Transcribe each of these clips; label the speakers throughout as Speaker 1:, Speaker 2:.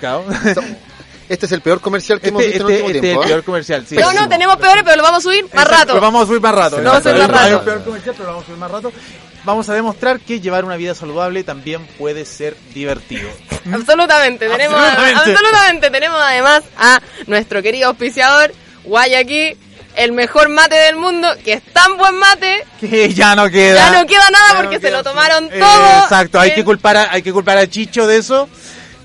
Speaker 1: Claro.
Speaker 2: Este es el peor comercial que hemos
Speaker 1: Este,
Speaker 2: visto en el
Speaker 1: este,
Speaker 2: último
Speaker 1: este es
Speaker 2: tiempo.
Speaker 1: el
Speaker 2: ¿eh?
Speaker 1: peor comercial. Sí,
Speaker 3: No, no, tenemos peores, pero lo vamos a subir más
Speaker 1: Exacto,
Speaker 3: rato.
Speaker 1: Lo vamos a subir más rato.
Speaker 2: Sí,
Speaker 1: No,
Speaker 2: vamos a subir más
Speaker 1: hay
Speaker 2: rato.
Speaker 1: un peor comercial, pero lo vamos a subir más rato. Vamos a demostrar que llevar una vida saludable también puede ser divertido.
Speaker 3: Absolutamente, tenemos
Speaker 1: Absolutamente.
Speaker 3: absolutamente tenemos además a nuestro querido auspiciador Guayaquil, el mejor mate del mundo, que es tan buen mate,
Speaker 1: Que ya no queda.
Speaker 3: ya no queda nada
Speaker 1: Ya no
Speaker 3: porque se lo tomaron
Speaker 1: sí.
Speaker 3: todo.
Speaker 1: Eh, exacto, hay que culpar a, hay que culpar a Chicho de eso.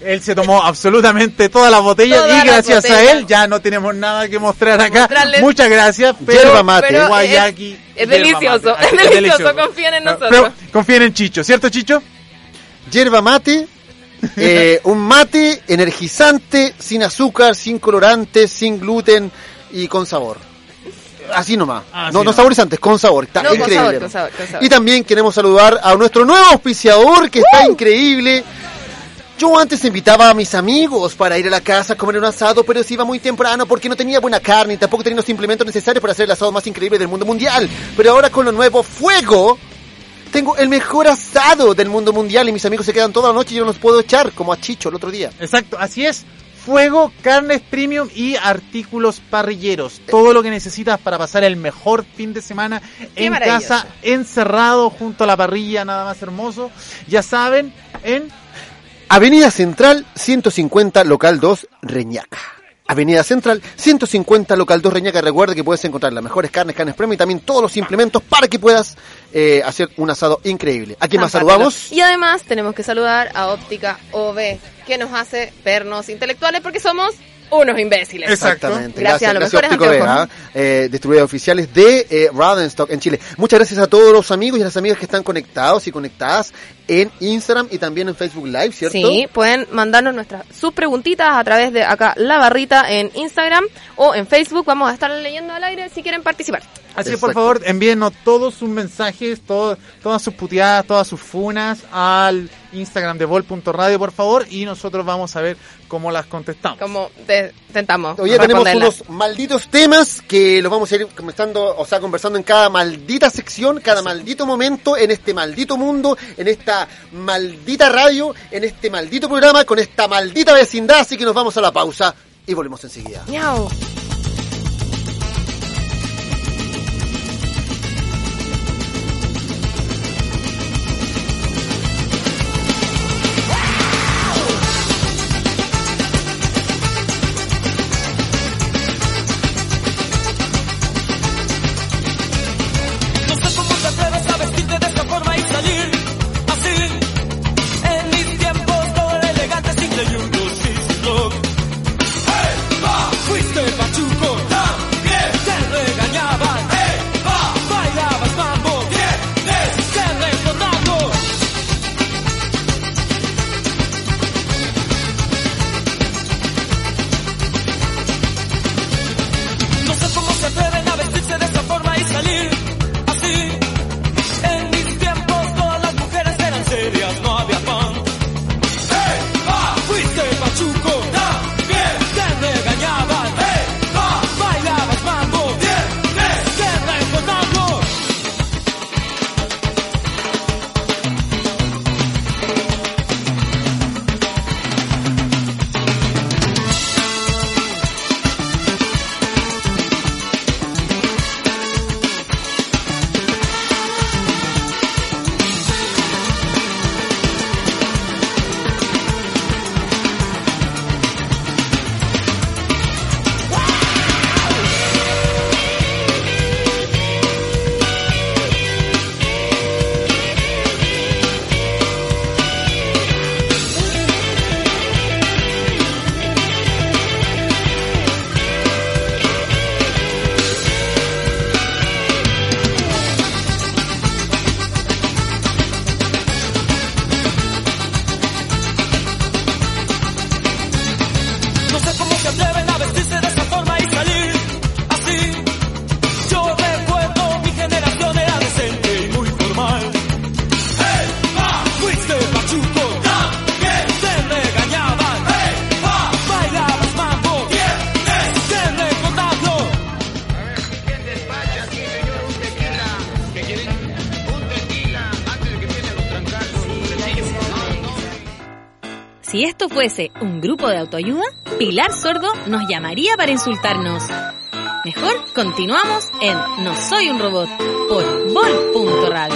Speaker 1: Él se tomó absolutamente todas las botellas
Speaker 3: Todas
Speaker 1: y gracias a él ya no tenemos nada que mostrar acá.
Speaker 3: Mostrarles.
Speaker 1: Muchas gracias. Pero,
Speaker 2: Yerba mate.
Speaker 3: pero
Speaker 1: Guayaki,
Speaker 3: es, delicioso,
Speaker 1: mate.
Speaker 3: es delicioso, confíen en nosotros.
Speaker 1: Pero confíen en Chicho, ¿cierto Chicho?
Speaker 2: Yerba mate, eh, un mate energizante, sin azúcar, sin colorantes, sin gluten y con sabor. Así nomás.
Speaker 1: Así
Speaker 2: no, no saborizantes, con sabor. Está
Speaker 3: No, con
Speaker 2: increíble.
Speaker 3: sabor, con sabor, con sabor.
Speaker 2: Y también queremos saludar a nuestro nuevo auspiciador que está increíble. Yo antes invitaba a mis amigos para ir a la casa a comer un asado, pero se iba muy temprano porque no tenía buena carne y tampoco tenía los implementos necesarios para hacer el asado más increíble del mundo mundial. Pero ahora con lo nuevo Fuego, tengo el mejor asado del mundo mundial y mis amigos se quedan toda la noche y yo no los puedo echar, como a Chicho el otro día.
Speaker 1: Exacto, así es. Fuego, carnes premium y artículos parrilleros. Todo lo que necesitas para pasar el mejor fin de semana
Speaker 3: Qué
Speaker 1: en casa, encerrado junto a la parrilla, nada más hermoso. Ya saben, en
Speaker 2: Avenida Central 150 Local 2 Reñaca. Avenida Central 150 Local 2 Reñaca. Recuerda que puedes encontrar las mejores carnes, carnes premium y también todos los implementos para que puedas eh, hacer un asado increíble. ¿A quién más saludamos?
Speaker 3: Y además tenemos que saludar a Óptica OB, que nos hace vernos intelectuales porque somos unos imbéciles.
Speaker 2: Exactamente.
Speaker 3: Gracias a los mejores
Speaker 2: Óptico
Speaker 3: anteojos.
Speaker 2: Vega, eh, distribuidores oficiales de eh, Rodenstock en Chile. Muchas gracias a todos los amigos y a las amigas que están conectados y conectadas en Instagram y también en Facebook Live, ¿cierto?
Speaker 3: Sí, pueden mandarnos nuestras sus preguntitas a través de acá la barrita en Instagram o en Facebook. Vamos a estar leyendo al aire si quieren participar.
Speaker 1: Así que por favor envíenos todos sus mensajes, todo- todas sus puteadas, todas sus funas al Instagram de vol.radio por favor y nosotros vamos a ver cómo las contestamos.
Speaker 3: Como te- intentamos.
Speaker 2: Hoy ya tenemos unos malditos temas que los vamos a ir conversando, o sea, conversando en cada maldita sección, cada maldito momento, en este maldito mundo, en esta maldita radio, en este maldito programa, con esta maldita vecindad. Así que nos vamos a la pausa y volvemos enseguida.
Speaker 3: Miau.
Speaker 4: Un
Speaker 5: grupo de autoayuda, Pilar Sordo nos llamaría para insultarnos. Mejor continuamos en No Soy un Robot por Vol.radio.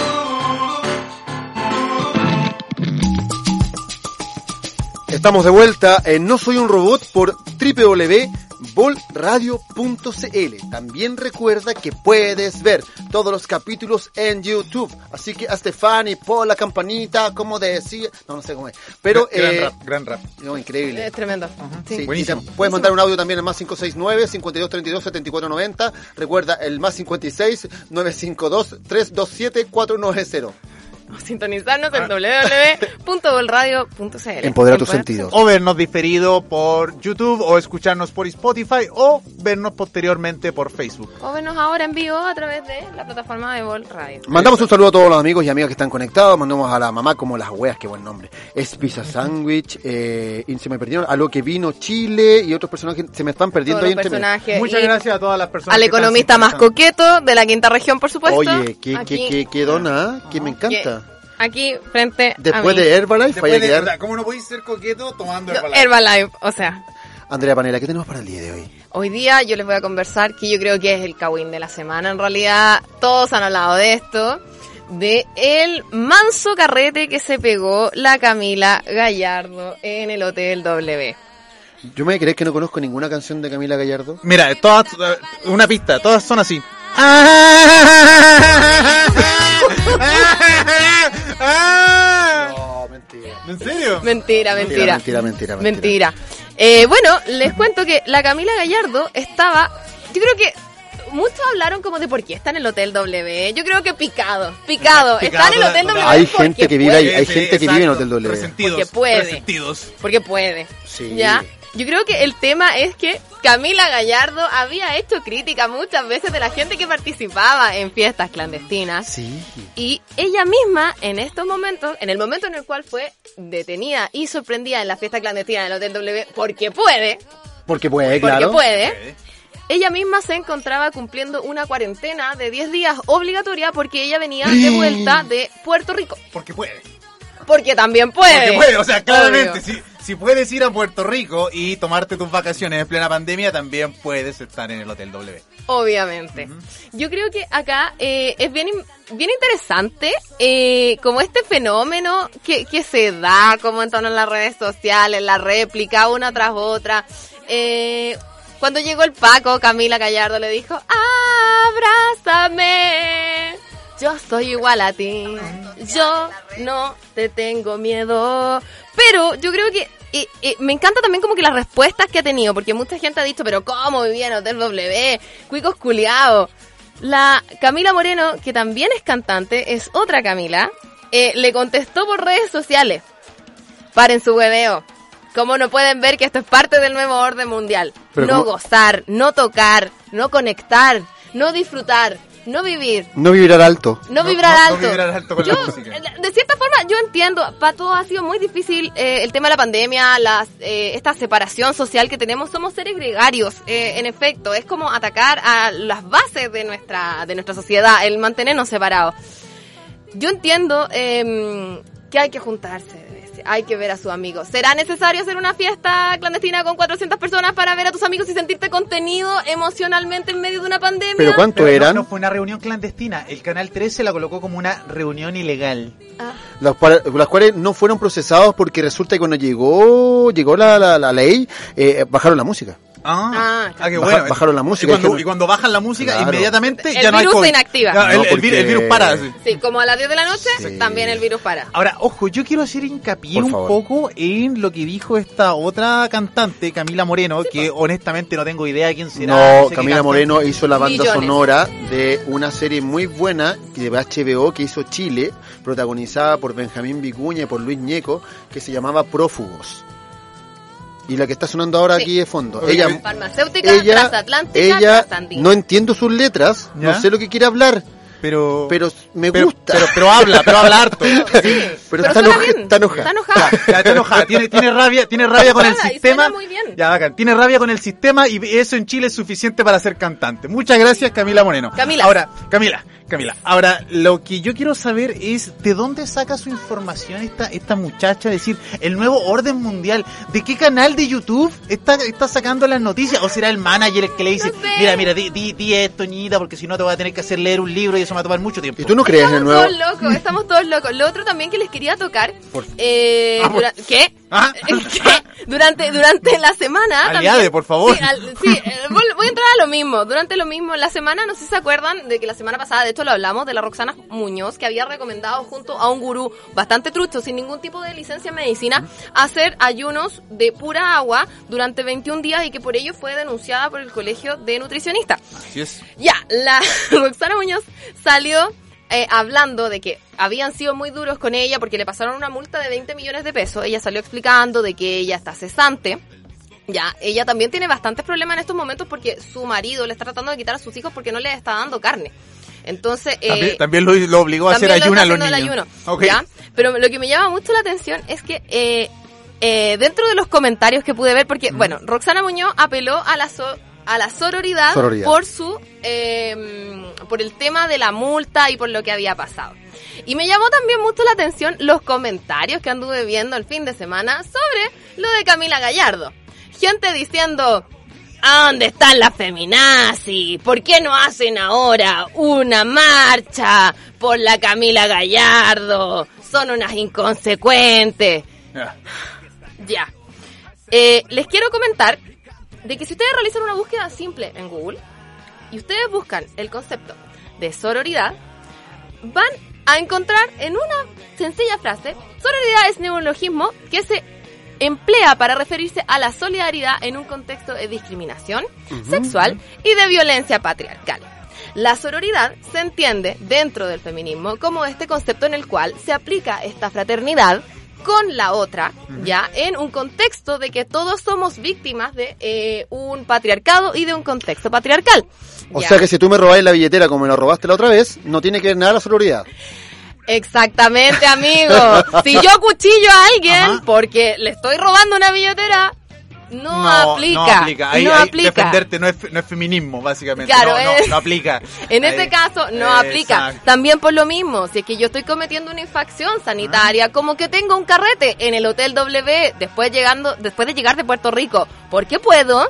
Speaker 2: Estamos de vuelta en No Soy un Robot por www.bolradio.cl. También recuerda que puedes ver todos los capítulos en YouTube. Así que a Stefani, pon la campanita, como decía. No, no sé cómo es. Pero,
Speaker 1: gran
Speaker 2: eh,
Speaker 1: rap, gran rap.
Speaker 2: no, increíble.
Speaker 3: Es tremendo. Sí.
Speaker 2: Sí, y
Speaker 1: Buenísimo.
Speaker 2: puedes mandar un audio también al más 569 5232 7490. Recuerda el más 56 952 327 490.
Speaker 3: Sintonizarnos en www.bolradio.cl.
Speaker 2: Empodera tus sentidos.
Speaker 1: O vernos diferido por YouTube, o escucharnos por Spotify, o vernos posteriormente por Facebook.
Speaker 3: O vernos ahora en vivo a través de la plataforma de Vol Radio.
Speaker 2: Mandamos un saludo a todos los amigos y amigas que están conectados. Mandamos a la mamá como las weas, qué buen nombre. Es Pizza Sandwich, eh, y se me perdieron a lo que vino Chile y otros personajes se me están perdiendo ahí entre.
Speaker 1: Muchas
Speaker 3: y
Speaker 1: gracias a todas las personas.
Speaker 3: Al
Speaker 1: que
Speaker 3: economista más coqueto de la quinta región, por supuesto.
Speaker 2: Oye, qué,
Speaker 3: Aquí-
Speaker 2: qué, qué, qué dona, que me encanta.
Speaker 3: Aquí, frente
Speaker 2: Después
Speaker 3: a mí.
Speaker 2: de Herbalife, vaya a
Speaker 1: Después de,
Speaker 2: quedar.
Speaker 1: sea, ¿Cómo no podéis ser coqueto tomando
Speaker 3: No,
Speaker 1: Herbalife?
Speaker 3: Herbalife, o sea,
Speaker 2: Andrea Panela, ¿qué tenemos para el día de hoy?
Speaker 3: hoy día yo les voy a conversar que yo creo que es el Kawin de la semana. En realidad, todos han hablado de esto, de el manso carrete que se pegó la Camila Gallardo en el Hotel W.
Speaker 2: Yo me crees que no conozco ninguna canción de Camila Gallardo.
Speaker 1: Mira, todas, una pista, todas son así. ¿En serio?
Speaker 3: Mentira, mentira.
Speaker 2: Mentira, mentira, mentira.
Speaker 3: Mentira. Eh, bueno, les cuento que la Camila Gallardo estaba, yo creo que muchos hablaron como de por qué está en el Hotel W. Yo creo que picado, picado.
Speaker 1: Picado,
Speaker 3: está en el Hotel. W.
Speaker 2: Hay
Speaker 3: porque
Speaker 2: gente que vive ahí, hay gente que vive en Hotel W.
Speaker 1: Resentidos.
Speaker 3: Porque puede.
Speaker 1: Resentidos.
Speaker 3: Porque puede.
Speaker 2: Sí.
Speaker 3: ¿Ya? Yo creo que el tema es que Camila Gallardo había hecho crítica muchas veces de la gente que participaba en fiestas clandestinas.
Speaker 2: Sí.
Speaker 3: Y ella misma, en estos momentos, en el momento en el cual fue detenida y sorprendida en la fiesta clandestina del Hotel W, porque puede,
Speaker 2: Porque puede,
Speaker 3: porque
Speaker 2: claro.
Speaker 3: puede, ella misma se encontraba cumpliendo una cuarentena de 10 días obligatoria porque ella venía de vuelta de Puerto Rico.
Speaker 1: Porque puede.
Speaker 3: Porque también puede.
Speaker 1: Porque puede, o sea, claramente,
Speaker 3: Obvio.
Speaker 1: si, si puedes ir a Puerto Rico y tomarte tus vacaciones en plena pandemia, también puedes estar en el Hotel W.
Speaker 3: Obviamente. Yo creo que acá eh, es bien, bien interesante eh, como este fenómeno que, que se da como en torno a las redes sociales, la réplica una tras otra. Eh, cuando llegó el Paco, Camila Gallardo le dijo, abrázame. Yo soy igual a ti. Yo no te tengo miedo. Pero yo creo que eh, eh, me encanta también como que las respuestas que ha tenido, porque mucha gente ha dicho, pero ¿cómo vivía en Hotel W? Cuicos culiados. La Camila Moreno, que también es cantante, es otra Camila, eh, le contestó por redes sociales. Paren su hueveo. ¿Cómo no pueden ver que esto es parte del nuevo orden mundial?
Speaker 2: Pero
Speaker 3: no gozar, no tocar, no conectar, no disfrutar, no vivir,
Speaker 2: No vibrar alto.
Speaker 3: no,
Speaker 1: No-
Speaker 3: vibrar
Speaker 1: no- no
Speaker 3: alto.
Speaker 1: vibrar alto con
Speaker 3: yo,
Speaker 1: la música.
Speaker 3: eh, de cierta forma, yo entiendo, para todos ha sido muy difícil eh, el tema de la pandemia, las, eh, esta separación social que tenemos. Somos seres gregarios, eh, en efecto. Es como atacar a las bases de nuestra, de nuestra sociedad, el mantenernos separados. Yo entiendo eh, que hay que juntarse, hay que ver a sus amigos. ¿Será necesario hacer una fiesta clandestina con 400 personas para ver a tus amigos y sentirte contenido emocionalmente en medio de una pandemia?
Speaker 2: ¿Pero cuánto
Speaker 1: Pero no-
Speaker 2: eran?
Speaker 1: No, fue una reunión clandestina. El Canal 13 la colocó como una reunión ilegal.
Speaker 3: Ah.
Speaker 2: Las, cuales- las cuales no fueron procesados porque resulta que cuando llegó llegó la, la, la ley, eh, bajaron la música.
Speaker 1: Ah,
Speaker 3: Ah,
Speaker 1: qué
Speaker 2: Baja-
Speaker 1: bueno.
Speaker 2: bajaron la música,
Speaker 1: Y cuando,
Speaker 2: dijeron-
Speaker 1: y cuando bajan la música,
Speaker 2: Claro.
Speaker 1: inmediatamente
Speaker 3: El
Speaker 1: ya no hay
Speaker 3: virus
Speaker 1: COVID.
Speaker 3: se inactiva.
Speaker 1: Claro, el,
Speaker 2: No,
Speaker 1: el vir- el
Speaker 2: porque-
Speaker 1: virus para. sí.
Speaker 3: Sí, como a las 10 de la noche,
Speaker 2: Sí.
Speaker 3: también el virus para.
Speaker 1: Ahora, ojo, yo quiero hacer hincapié un poco en lo que dijo esta otra cantante, Camila Moreno, que honestamente no tengo idea de quién será.
Speaker 2: No,
Speaker 1: sé qué
Speaker 2: Camila. Moreno hizo la banda
Speaker 3: Millones.
Speaker 2: sonora de una serie muy buena de HBO que hizo Chile, protagonizada por Benjamín Vicuña y por Luis Ñeco, que se llamaba Prófugos. Y la que está sonando ahora
Speaker 3: Sí.
Speaker 2: aquí de fondo. Ella,
Speaker 3: Farmacéutica,
Speaker 2: ella,
Speaker 3: transatlántica,
Speaker 2: ella, no entiendo sus letras,
Speaker 1: ¿Ya?
Speaker 2: no sé lo que quiere hablar,
Speaker 1: Pero,
Speaker 2: pero me
Speaker 1: Pero,
Speaker 2: gusta.
Speaker 1: pero, pero habla, pero habla harto.
Speaker 2: Pero
Speaker 3: Pero
Speaker 2: está, enoja-
Speaker 3: bien,
Speaker 2: está enojada.
Speaker 3: Está enojada.
Speaker 1: Ya, está enojada, tiene, tiene rabia, tiene rabia con el sistema.
Speaker 3: muy bien.
Speaker 1: Ya, bacán. Tiene rabia con el sistema y eso en Chile es suficiente para ser cantante. Muchas gracias, Camila Moreno.
Speaker 3: Camila.
Speaker 1: Ahora, Camila, Camila. Ahora, lo que yo quiero saber es de dónde saca su información esta, esta muchacha, es decir, el nuevo orden mundial. ¿De qué canal de YouTube está, está sacando las noticias? ¿O será el manager el que le dice,
Speaker 3: No sé.
Speaker 1: mira, mira, di, di, di esto, ñita, porque si no te voy a tener que hacer leer un libro y eso me va a tomar mucho tiempo?
Speaker 2: ¿Y tú no crees en el
Speaker 3: Estamos
Speaker 2: nuevo?
Speaker 3: todos locos, estamos todos locos. Lo otro también que les quería tocar,
Speaker 1: Por-
Speaker 3: eh,
Speaker 1: Ah, por-
Speaker 3: ¿qué?
Speaker 1: Ah.
Speaker 3: Durante, durante la semana.
Speaker 1: Aliade,
Speaker 3: también-
Speaker 1: por favor.
Speaker 3: Sí, al- sí, eh, voy, voy a entrar a lo mismo. Durante lo mismo, la semana, no sé si se acuerdan de que la semana pasada, de hecho lo hablamos, de la Roxana Muñoz, que había recomendado junto a un gurú bastante trucho, sin ningún tipo de licencia en medicina, hacer ayunos de pura agua durante 21 días y que por ello fue denunciada por el Colegio de Nutricionistas.
Speaker 1: Así es.
Speaker 3: Ya, la Roxana Muñoz salió eh, hablando de que habían sido muy duros con ella porque le pasaron una multa de 20 millones de pesos. Ella salió explicando de que ella está cesante. Ya, ella también tiene bastantes problemas en estos momentos porque su marido le está tratando de quitar a sus hijos porque no le está dando carne. Entonces, eh,
Speaker 1: También, también lo, lo obligó a hacer ayuna a los niños.
Speaker 3: el ayuno,
Speaker 1: Ok.
Speaker 3: ¿ya? Pero lo que me llama mucho la atención es que eh, eh, dentro de los comentarios que pude ver, porque, bueno, Roxana Muñoz apeló a la, so- a la sororidad,
Speaker 2: Sororidad.
Speaker 3: por su eh, por el tema de la multa y por lo que había pasado. Y me llamó también mucho la atención los comentarios que anduve viendo el fin de semana sobre lo de Camila Gallardo. Gente diciendo, ¿A dónde están las feminazis? ¿Por qué no hacen ahora una marcha por la Camila Gallardo? Son unas inconsecuentes.
Speaker 1: Ya.
Speaker 3: Ya. Eh, les quiero comentar de que si ustedes realizan una búsqueda simple en Google y ustedes buscan el concepto de sororidad, van a encontrar en una sencilla frase, sororidad es neologismo que se emplea para referirse a la solidaridad en un contexto de discriminación sexual y de violencia patriarcal. La sororidad se entiende dentro del feminismo como este concepto en el cual se aplica esta fraternidad con la otra, ya en un contexto de que todos somos víctimas de eh, un patriarcado y de un contexto patriarcal.
Speaker 2: O
Speaker 3: Ya.
Speaker 2: sea que si tú me robáis la billetera como me la robaste la otra vez, no tiene que ver nada la sororidad.
Speaker 3: Exactamente, amigo. Si yo cuchillo a alguien
Speaker 1: Ajá.
Speaker 3: porque le estoy robando una billetera, no, aplica.
Speaker 1: No aplica. Ahí,
Speaker 3: no
Speaker 1: ahí
Speaker 3: aplica.
Speaker 1: defenderte no es, no es feminismo, básicamente.
Speaker 3: Claro,
Speaker 1: no, no, no aplica.
Speaker 3: En
Speaker 1: Ahí-
Speaker 3: este caso no aplica.
Speaker 1: Exacto.
Speaker 3: También por lo mismo, si es que yo estoy cometiendo una infracción sanitaria, como que tengo un carrete en el Hotel W después llegando, después de llegar de Puerto Rico, porque puedo,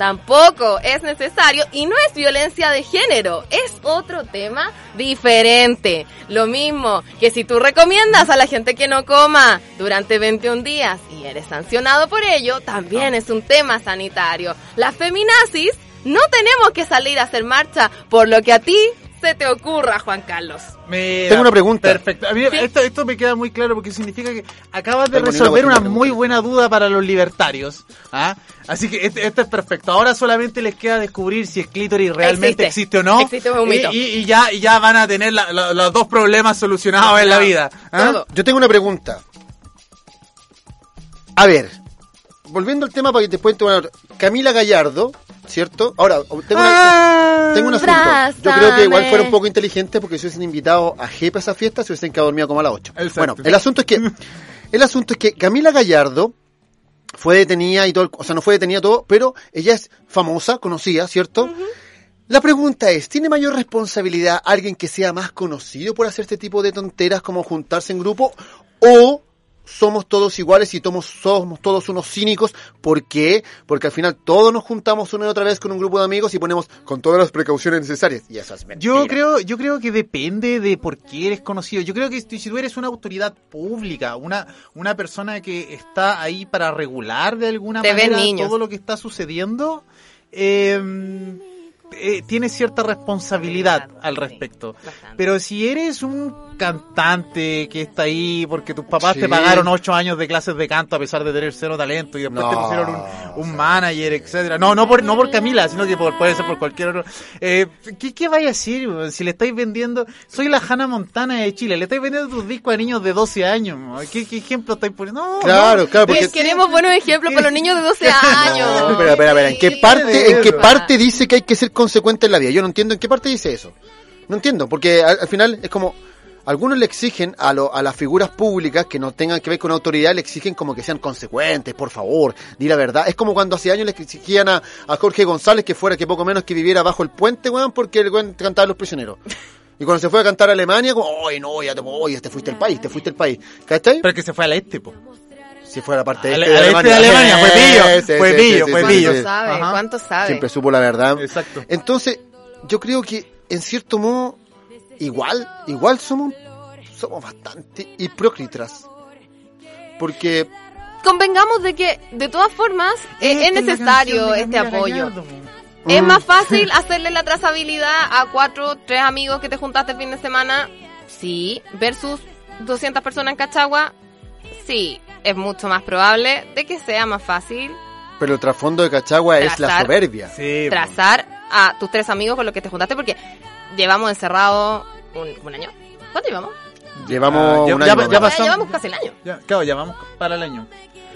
Speaker 3: tampoco es necesario y no es violencia de género, es otro tema diferente. Lo mismo que si tú recomiendas a la gente que no coma durante 21 días y eres sancionado por ello, también es un tema sanitario. Las feminazis no tenemos que salir a hacer marcha por lo que a ti se te ocurra, Juan Carlos.
Speaker 1: Mira,
Speaker 2: Tengo una pregunta.
Speaker 1: Perfecto. A mí esto, esto me queda muy claro porque significa que acabas de
Speaker 2: Tengo ni una
Speaker 1: resolver una muy buena duda para los libertarios. ¿ah? Así que este- esto es perfecto. Ahora solamente les queda descubrir si el clítoris realmente
Speaker 3: Existe.
Speaker 1: existe, o no.
Speaker 3: Existe, es un
Speaker 1: Y-
Speaker 3: mito.
Speaker 1: Y, y ya, y ya van a tener la- la- los dos problemas solucionados en la vida. ¿ah?
Speaker 3: Todo.
Speaker 2: Yo tengo una pregunta. A ver, volviendo al tema para que después te Camila Gallardo, ¿cierto? Ahora, tengo una, tengo un asunto. Yo creo que igual fuera un poco inteligente porque si hubiesen invitado a Jepe a esa fiesta, se hubiesen quedado dormido como a las 8.
Speaker 1: Exacto.
Speaker 2: Bueno, el asunto es que el asunto es que Camila Gallardo fue detenida y todo, el- o sea, no fue detenida todo, pero ella es famosa, conocida, ¿cierto? La pregunta es, ¿tiene mayor responsabilidad alguien que sea más conocido por hacer este tipo de tonteras como juntarse en grupo? ¿O somos todos iguales y somos, somos todos unos cínicos? ¿Por qué? Porque al final todos nos juntamos una y otra vez con un grupo de amigos y ponemos con todas las precauciones necesarias. Y eso es mentira.
Speaker 1: Yo creo, yo creo que depende de por qué eres conocido. Yo creo que si tú eres una autoridad pública, una, una persona que está ahí para regular de alguna
Speaker 3: Te
Speaker 1: manera todo lo que está sucediendo, eh, eh, tienes cierta responsabilidad al respecto.
Speaker 3: Bastante.
Speaker 1: Pero si eres un cantante que está ahí porque tus papás
Speaker 2: Sí.
Speaker 1: te pagaron ocho años de clases de canto a pesar de tener cero talento y después te pusieron un, un manager, etcétera. No, no por, no por Camila, sino que por- puede ser por cualquier otro. Eh, ¿qué, ¿Qué vaya a decir si le estáis vendiendo? Soy la Hannah Montana de Chile, le estáis vendiendo tus discos a niños de 12 años. ¿Qué, qué ejemplo estáis poniendo? No,
Speaker 2: Claro,
Speaker 1: no.
Speaker 2: claro, porque-
Speaker 3: queremos buenos ejemplos para los niños de 12 años.
Speaker 2: No, espera, espera, espera. ¿En qué parte, en qué parte dice que hay que ser consecuente en la vida? Yo no entiendo en qué parte dice eso. No entiendo, porque al, al final es como... Algunos le exigen a, lo- a las figuras públicas que no tengan que ver con autoridad, le exigen como que sean consecuentes, por favor, di la verdad. Es como cuando hace años le exigían a, a Jorge González que fuera que poco menos que viviera bajo el puente, weón, porque el weón cantaba a los prisioneros. Y cuando se fue a cantar a Alemania, como, ay, no, ya te, oye, te fuiste el país, te fuiste el país. ¿Cachai?
Speaker 1: Pero que se fue al este, po.
Speaker 2: Si fuera la parte
Speaker 1: Al-
Speaker 2: este
Speaker 1: al este de Alemania, fue pillo,
Speaker 2: Sí,
Speaker 1: fue pillo,
Speaker 2: sí,
Speaker 1: fue
Speaker 3: ¿Cuánto
Speaker 1: pillo.
Speaker 2: sí, sí.
Speaker 3: sabe?
Speaker 1: Ajá.
Speaker 3: ¿Cuánto sabe?
Speaker 2: Siempre supo la verdad.
Speaker 1: Exacto.
Speaker 2: Entonces, yo creo que en cierto modo, igual, igual somos, somos bastante hipócritas. Porque,
Speaker 3: Convengamos de que, de todas formas, es necesario
Speaker 1: de
Speaker 3: este apoyo.
Speaker 1: Gallardo.
Speaker 3: Es
Speaker 2: Mm.
Speaker 3: más fácil hacerle la trazabilidad a cuatro, tres amigos que te juntaste el fin de semana, sí, versus 200 personas en Cachagua, sí, es mucho más probable de que sea más fácil
Speaker 2: pero el trasfondo de Cachagua es la soberbia.
Speaker 1: Sí,
Speaker 3: trazar a tus tres amigos con los que te juntaste, porque llevamos encerrado un, un año. ¿Cuánto llevamos?
Speaker 2: Llevamos
Speaker 1: Ah, ya-
Speaker 2: un
Speaker 1: ya-
Speaker 2: año.
Speaker 1: ya
Speaker 2: más.
Speaker 1: pasó.
Speaker 3: llevamos casi el año.
Speaker 1: Ya, claro, ya vamos para el año.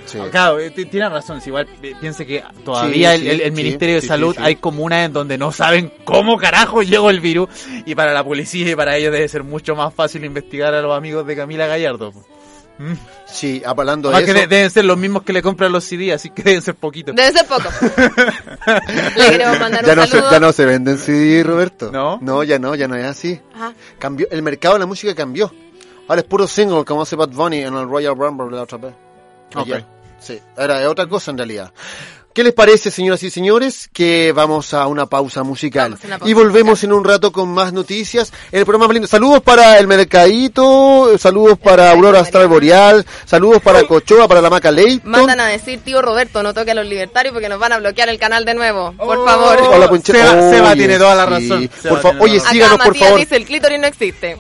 Speaker 2: Sí.
Speaker 1: Claro, eh, tiene razón. si igual eh, piense que todavía
Speaker 2: Sí,
Speaker 1: el,
Speaker 2: sí,
Speaker 1: el- el
Speaker 2: sí,
Speaker 1: Ministerio
Speaker 2: sí,
Speaker 1: de Salud
Speaker 2: sí, sí.
Speaker 1: hay comunas en donde no saben cómo carajo llegó el virus. Y para la policía y para ellos debe ser mucho más fácil investigar a los amigos de Camila Gallardo.
Speaker 2: Sí, hablando de
Speaker 1: que
Speaker 2: eso.
Speaker 1: de- deben ser los mismos que le compran los CD, así que deben ser poquitos.
Speaker 3: Debe ser poco. Le queremos mandar
Speaker 2: ya,
Speaker 3: un
Speaker 2: no se, ya no se venden CD, Roberto.
Speaker 1: ¿No?
Speaker 2: No, ya no, ya no es así.
Speaker 3: Ajá.
Speaker 2: Cambió, el mercado de la música cambió. Ahora es puro single, como hace Bad Bunny en el Royal Rumble la otra vez. Ayer.
Speaker 1: Ok.
Speaker 2: Sí, era es otra cosa en realidad. ¿Qué les parece, señoras y señores? Que vamos a una pausa musical.
Speaker 3: Una pausa
Speaker 2: y volvemos en un rato con más noticias. El programa más lindo. Saludos para el Mercadito, saludos para Aurora Astral Boreal, saludos para Cochoa, para la Maca Leighton.
Speaker 3: Mandan a decir, tío Roberto, no toque a los libertarios porque nos van a bloquear el canal de nuevo. Por
Speaker 1: Oh.
Speaker 3: favor.
Speaker 2: Hola,
Speaker 1: Seba- Seba
Speaker 2: Oye,
Speaker 1: tiene toda la razón.
Speaker 2: Por favor,
Speaker 1: tiene
Speaker 2: oye,
Speaker 3: Acá
Speaker 2: síganos, por favor.
Speaker 3: dice, el clítoris no existe.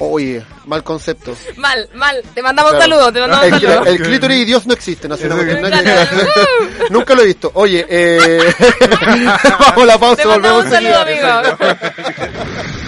Speaker 2: Oye, mal concepto.
Speaker 3: Mal, mal. Te mandamos
Speaker 2: Claro.
Speaker 3: saludos, te mandamos
Speaker 2: el,
Speaker 3: saludos.
Speaker 2: el clítoris y Dios no existen, no Nunca lo he visto. Oye, eh, vamos a la pausa,
Speaker 3: Te
Speaker 2: volvemos
Speaker 3: un saludo, amigo.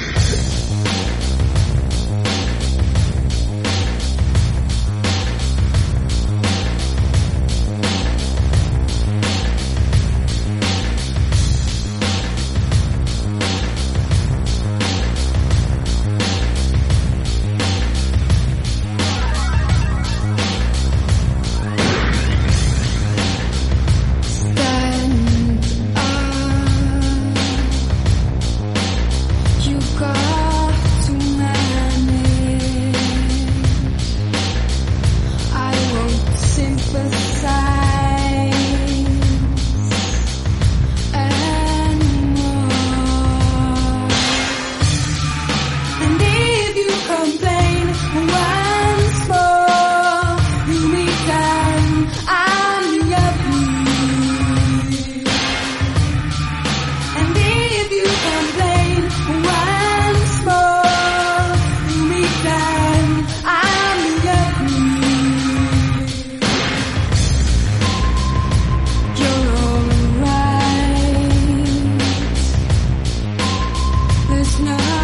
Speaker 6: no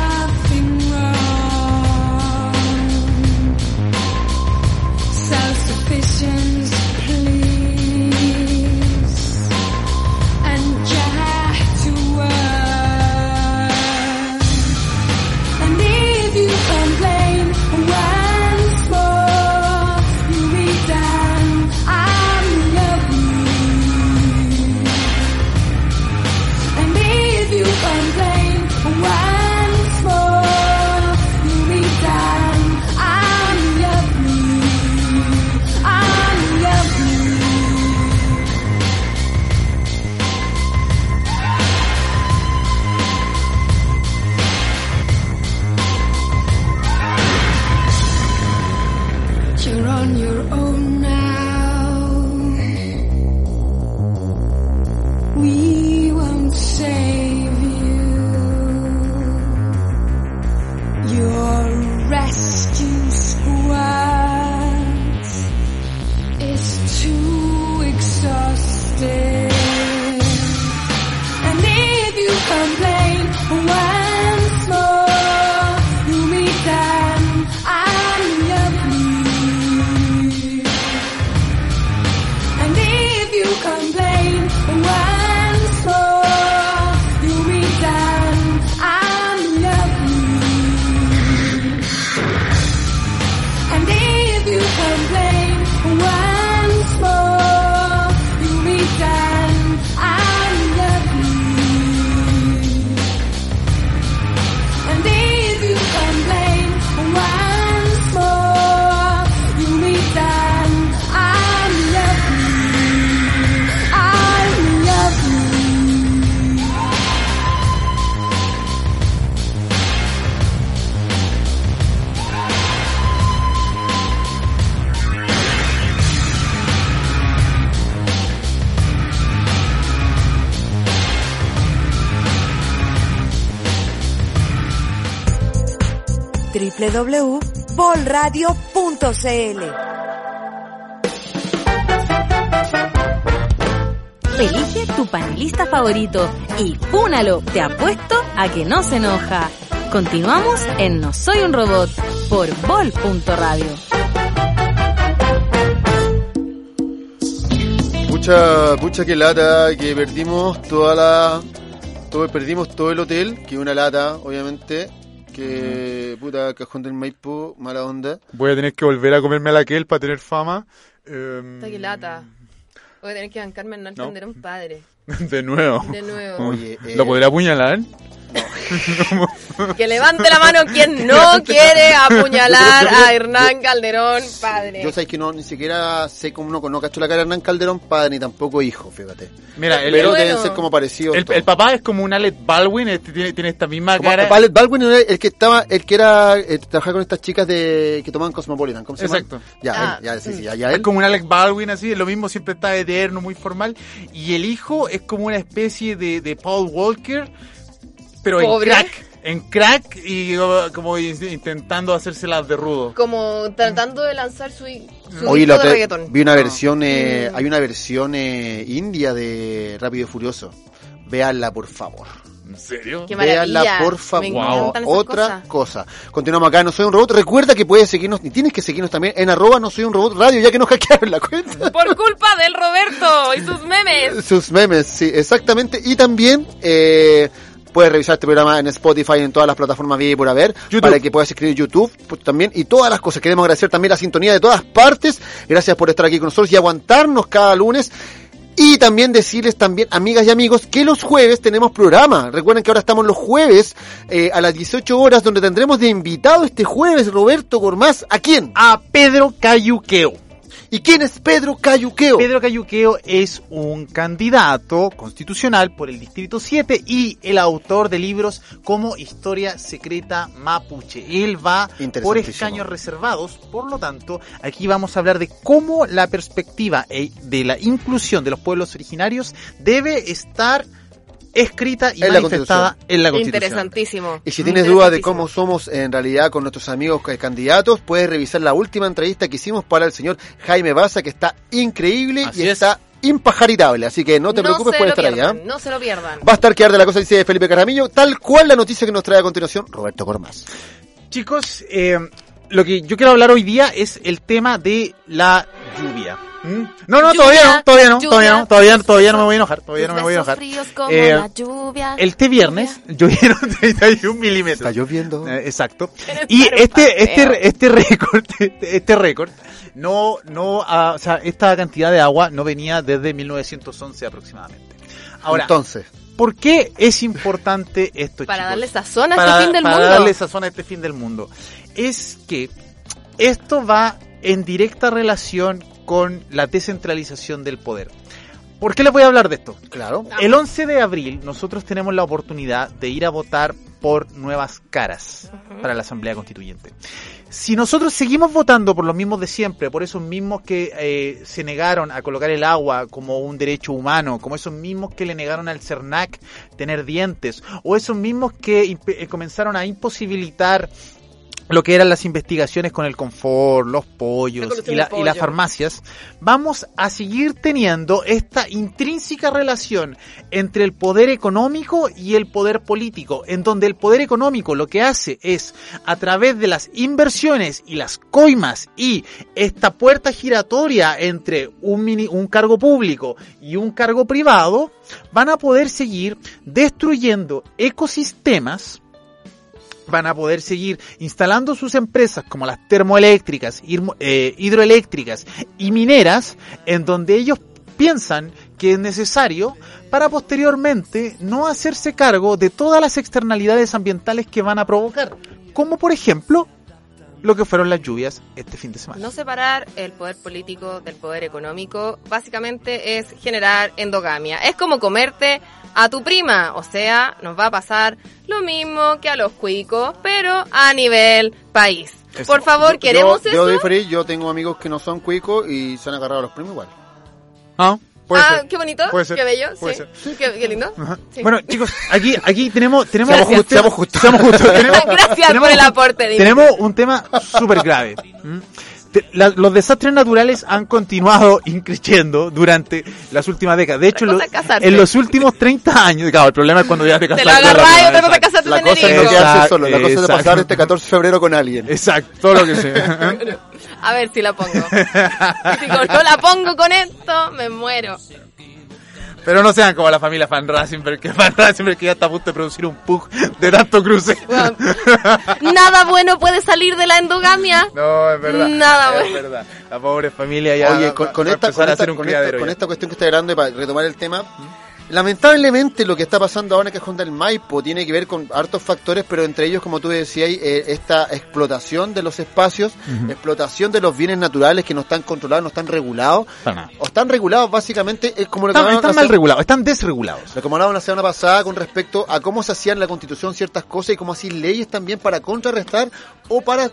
Speaker 6: www.bolradio.cl.
Speaker 5: Elige tu panelista favorito y púnalo, te apuesto a que no se enoja. Continuamos en No Soy un Robot por Bol.radio.
Speaker 2: Pucha, pucha que lata, que perdimos toda la... Todo, perdimos todo el hotel, que una lata, obviamente. Que, puta, cajón del Maipo, mala onda.
Speaker 1: Voy a tener que volver a comerme a la Kel para tener fama. Em,
Speaker 3: Puta que lata. Voy a tener que bancarme en no
Speaker 1: No.
Speaker 3: un padre.
Speaker 1: De nuevo.
Speaker 3: De nuevo.
Speaker 2: Oye, eh,
Speaker 1: ¿Lo podría apuñalar?
Speaker 3: Que levante la mano quien no quiere apuñalar a Hernán Calderón, padre.
Speaker 2: Yo sé que no, ni siquiera sé cómo no, no cacho la cara de Hernán Calderón, padre, ni tampoco hijo, fíjate.
Speaker 1: Mira, el,
Speaker 2: Pero
Speaker 3: bueno.
Speaker 2: deben ser como parecidos.
Speaker 1: el, el papá es como un Alec Baldwin, este tiene, tiene esta misma
Speaker 2: Como-
Speaker 1: cara.
Speaker 2: Alec Baldwin era el que estaba, el que era, eh, trabajaba con estas chicas de que tomaban Cosmopolitan, ¿cómo se llama?
Speaker 1: Exacto.
Speaker 2: Ya,
Speaker 3: Ah,
Speaker 2: él, ya, sí, sí, ya, ya
Speaker 1: Es como un Alec Baldwin así, es lo mismo, siempre está eterno, muy formal. Y el hijo es como una especie de, de Paul Walker, pero
Speaker 3: Pobre.
Speaker 1: en crack. En crack y como in- intentando hacérselas de rudo.
Speaker 3: Como tratando de lanzar su, su
Speaker 2: Oye,
Speaker 3: disco
Speaker 2: la
Speaker 3: de reggaetón.
Speaker 2: vi una versión, eh,
Speaker 3: Mm.
Speaker 2: hay una versión eh, india de Rápido y Furioso. Véanla, por favor.
Speaker 1: ¿En serio?
Speaker 3: Qué.
Speaker 2: Véanla, por favor. Otra
Speaker 3: cosas.
Speaker 2: cosa. Continuamos acá, No Soy un Robot. Recuerda que puedes seguirnos, y tienes que seguirnos también en arroba No Soy un Robot Radio, ya que nos hackearon la cuenta.
Speaker 3: Por culpa del Roberto y sus memes.
Speaker 2: Sus memes, sí, exactamente. Y también eh, puedes revisar este programa en Spotify, en todas las plataformas y por haber,
Speaker 1: YouTube.
Speaker 2: para que puedas escribir YouTube pues, también y todas las cosas. Queremos agradecer también la sintonía de todas partes. Gracias por estar aquí con nosotros y aguantarnos cada lunes. Y también decirles también, amigas y amigos, que los jueves tenemos programa. Recuerden que ahora estamos los jueves eh, a las 18 horas, donde tendremos de invitado este jueves Roberto Gormaz. ¿A quién?
Speaker 1: A Pedro Cayuqueo.
Speaker 2: ¿Y quién es Pedro Cayuqueo?
Speaker 1: Pedro Cayuqueo es un candidato constitucional por el Distrito 7 y el autor de libros como Historia Secreta Mapuche. Él va por escaños reservados, por lo tanto, aquí vamos a hablar de cómo la perspectiva eh, de la inclusión de los pueblos originarios debe estar escrita y
Speaker 2: En la
Speaker 1: manifestada en la Constitución.
Speaker 3: Interesantísimo.
Speaker 2: Y si tienes dudas de cómo somos en realidad con nuestros amigos eh, candidatos, puedes revisar la última entrevista que hicimos para el señor Jaime Baza, que está increíble
Speaker 1: Así
Speaker 2: y
Speaker 1: es.
Speaker 2: está impajaritable. Así que no te preocupes
Speaker 3: lo
Speaker 2: estar ahí.
Speaker 3: pierdan,
Speaker 2: ¿ah?
Speaker 3: No se lo pierdan.
Speaker 2: Va a estar que arde la cosa, dice Felipe Caramillo, tal cual la noticia que nos trae a continuación Roberto Gormaz.
Speaker 1: Chicos, eh, lo que yo quiero hablar hoy día es el tema de la lluvia. ¿Mm? No, no,
Speaker 3: Lluvia,
Speaker 1: todavía no, todavía no,
Speaker 3: lluvia,
Speaker 1: todavía no, todavía, no me voy a enojar, todavía no me voy a enojar.
Speaker 3: como
Speaker 1: Eh,
Speaker 3: la lluvia.
Speaker 1: El este viernes llovieron 31 milímetros.
Speaker 2: Está lloviendo.
Speaker 1: Eh, exacto. Y este, este, este récord, este, este récord, no, no, ah, o sea, esta cantidad de agua no venía desde 1911 aproximadamente. Ahora,
Speaker 2: Entonces,
Speaker 1: ¿por qué es importante esto,
Speaker 3: Para
Speaker 1: chicos?
Speaker 3: darle sazón a
Speaker 1: para,
Speaker 3: este fin del
Speaker 1: para
Speaker 3: mundo.
Speaker 1: darle sazón a este fin del mundo. Es que esto va en directa relación con la descentralización del poder. ¿Por qué les voy a hablar de esto?
Speaker 2: claro.
Speaker 1: El 11 de abril nosotros tenemos la oportunidad de ir a votar por nuevas caras para la Asamblea Constituyente. Si nosotros seguimos votando por los mismos de siempre, por esos mismos que eh, se negaron a colocar el agua como un derecho humano, como esos mismos que le negaron al CERNAC tener dientes, o esos mismos que eh, comenzaron a imposibilitar lo que eran las investigaciones con el confort, los pollos y, la- y las farmacias, vamos a seguir teniendo esta intrínseca relación entre el poder económico y el poder político, en donde el poder económico lo que hace es, a través de las inversiones y las coimas y esta puerta giratoria entre un, mini- un cargo público y un cargo privado, van a poder seguir destruyendo ecosistemas van a poder seguir instalando sus empresas como las termoeléctricas, eh, hidroeléctricas y mineras, en donde ellos piensan que es necesario para posteriormente no hacerse cargo de todas las externalidades ambientales que van a provocar, como por ejemplo lo que fueron las lluvias este fin de semana.
Speaker 3: No separar el poder político del poder económico básicamente es generar endogamia. Es como comerte a tu prima, o sea, nos va a pasar lo mismo que a los cuicos, pero a nivel país. Por favor, ¿queremos
Speaker 2: yo,
Speaker 3: eso?
Speaker 2: Yo, diferí, yo tengo amigos que no son cuicos y se han agarrado a los primos igual.
Speaker 1: ¿Ah? Puede
Speaker 3: ah,
Speaker 1: ser.
Speaker 3: qué bonito,
Speaker 1: Puede ser.
Speaker 3: qué bello,
Speaker 1: Puede
Speaker 3: sí.
Speaker 1: ser.
Speaker 3: Qué, qué lindo. Sí.
Speaker 1: Bueno, chicos, aquí, aquí tenemos, tenemos
Speaker 2: Seamos
Speaker 1: un
Speaker 2: justos,
Speaker 1: tema-
Speaker 2: seamos justos.
Speaker 1: seamos justos. Tenemos-
Speaker 3: Gracias
Speaker 1: tenemos
Speaker 3: por el aporte.
Speaker 1: Tenemos un tema súper grave. ¿m? Te- la- los desastres naturales han continuado increciendo durante las últimas décadas. De hecho, lo- en los últimos 30 años, claro, el problema es cuando ya te
Speaker 3: Te
Speaker 1: casas.
Speaker 3: lo agarrás y otra cosa es casarte
Speaker 2: La cosa no quedarse solo, la cosa es de pasar este 14 de febrero con alguien.
Speaker 1: Exacto, todo lo que sea.
Speaker 3: A ver si la pongo. Si no la pongo con esto, me muero.
Speaker 1: Pero no sean como la familia Van Rasenberg, que Van Rasenberg que ya está a punto de producir un pug de tanto cruce.
Speaker 3: Bueno, Nada bueno puede salir de la endogamia.
Speaker 1: No, es verdad.
Speaker 3: Nada,
Speaker 1: es
Speaker 3: güey.
Speaker 1: verdad. La pobre familia ya
Speaker 2: Oye,
Speaker 1: va-
Speaker 2: con,
Speaker 1: va-
Speaker 2: con
Speaker 1: va
Speaker 2: esta, con,
Speaker 1: a
Speaker 2: esta, con, esta, con esta cuestión que está hablando y para retomar el tema, lamentablemente lo que está pasando ahora en Cajón del Maipo tiene que ver con hartos factores, pero entre ellos, como tú decías, eh, esta explotación de los espacios, explotación de los bienes naturales que no están controlados, no están regulados, o están regulados básicamente, es como lo que
Speaker 1: Están, están mal regulados, están desregulados.
Speaker 2: lo que hablábamos la semana pasada con respecto a cómo se hacían en la constitución ciertas cosas y cómo así leyes también para contrarrestar o para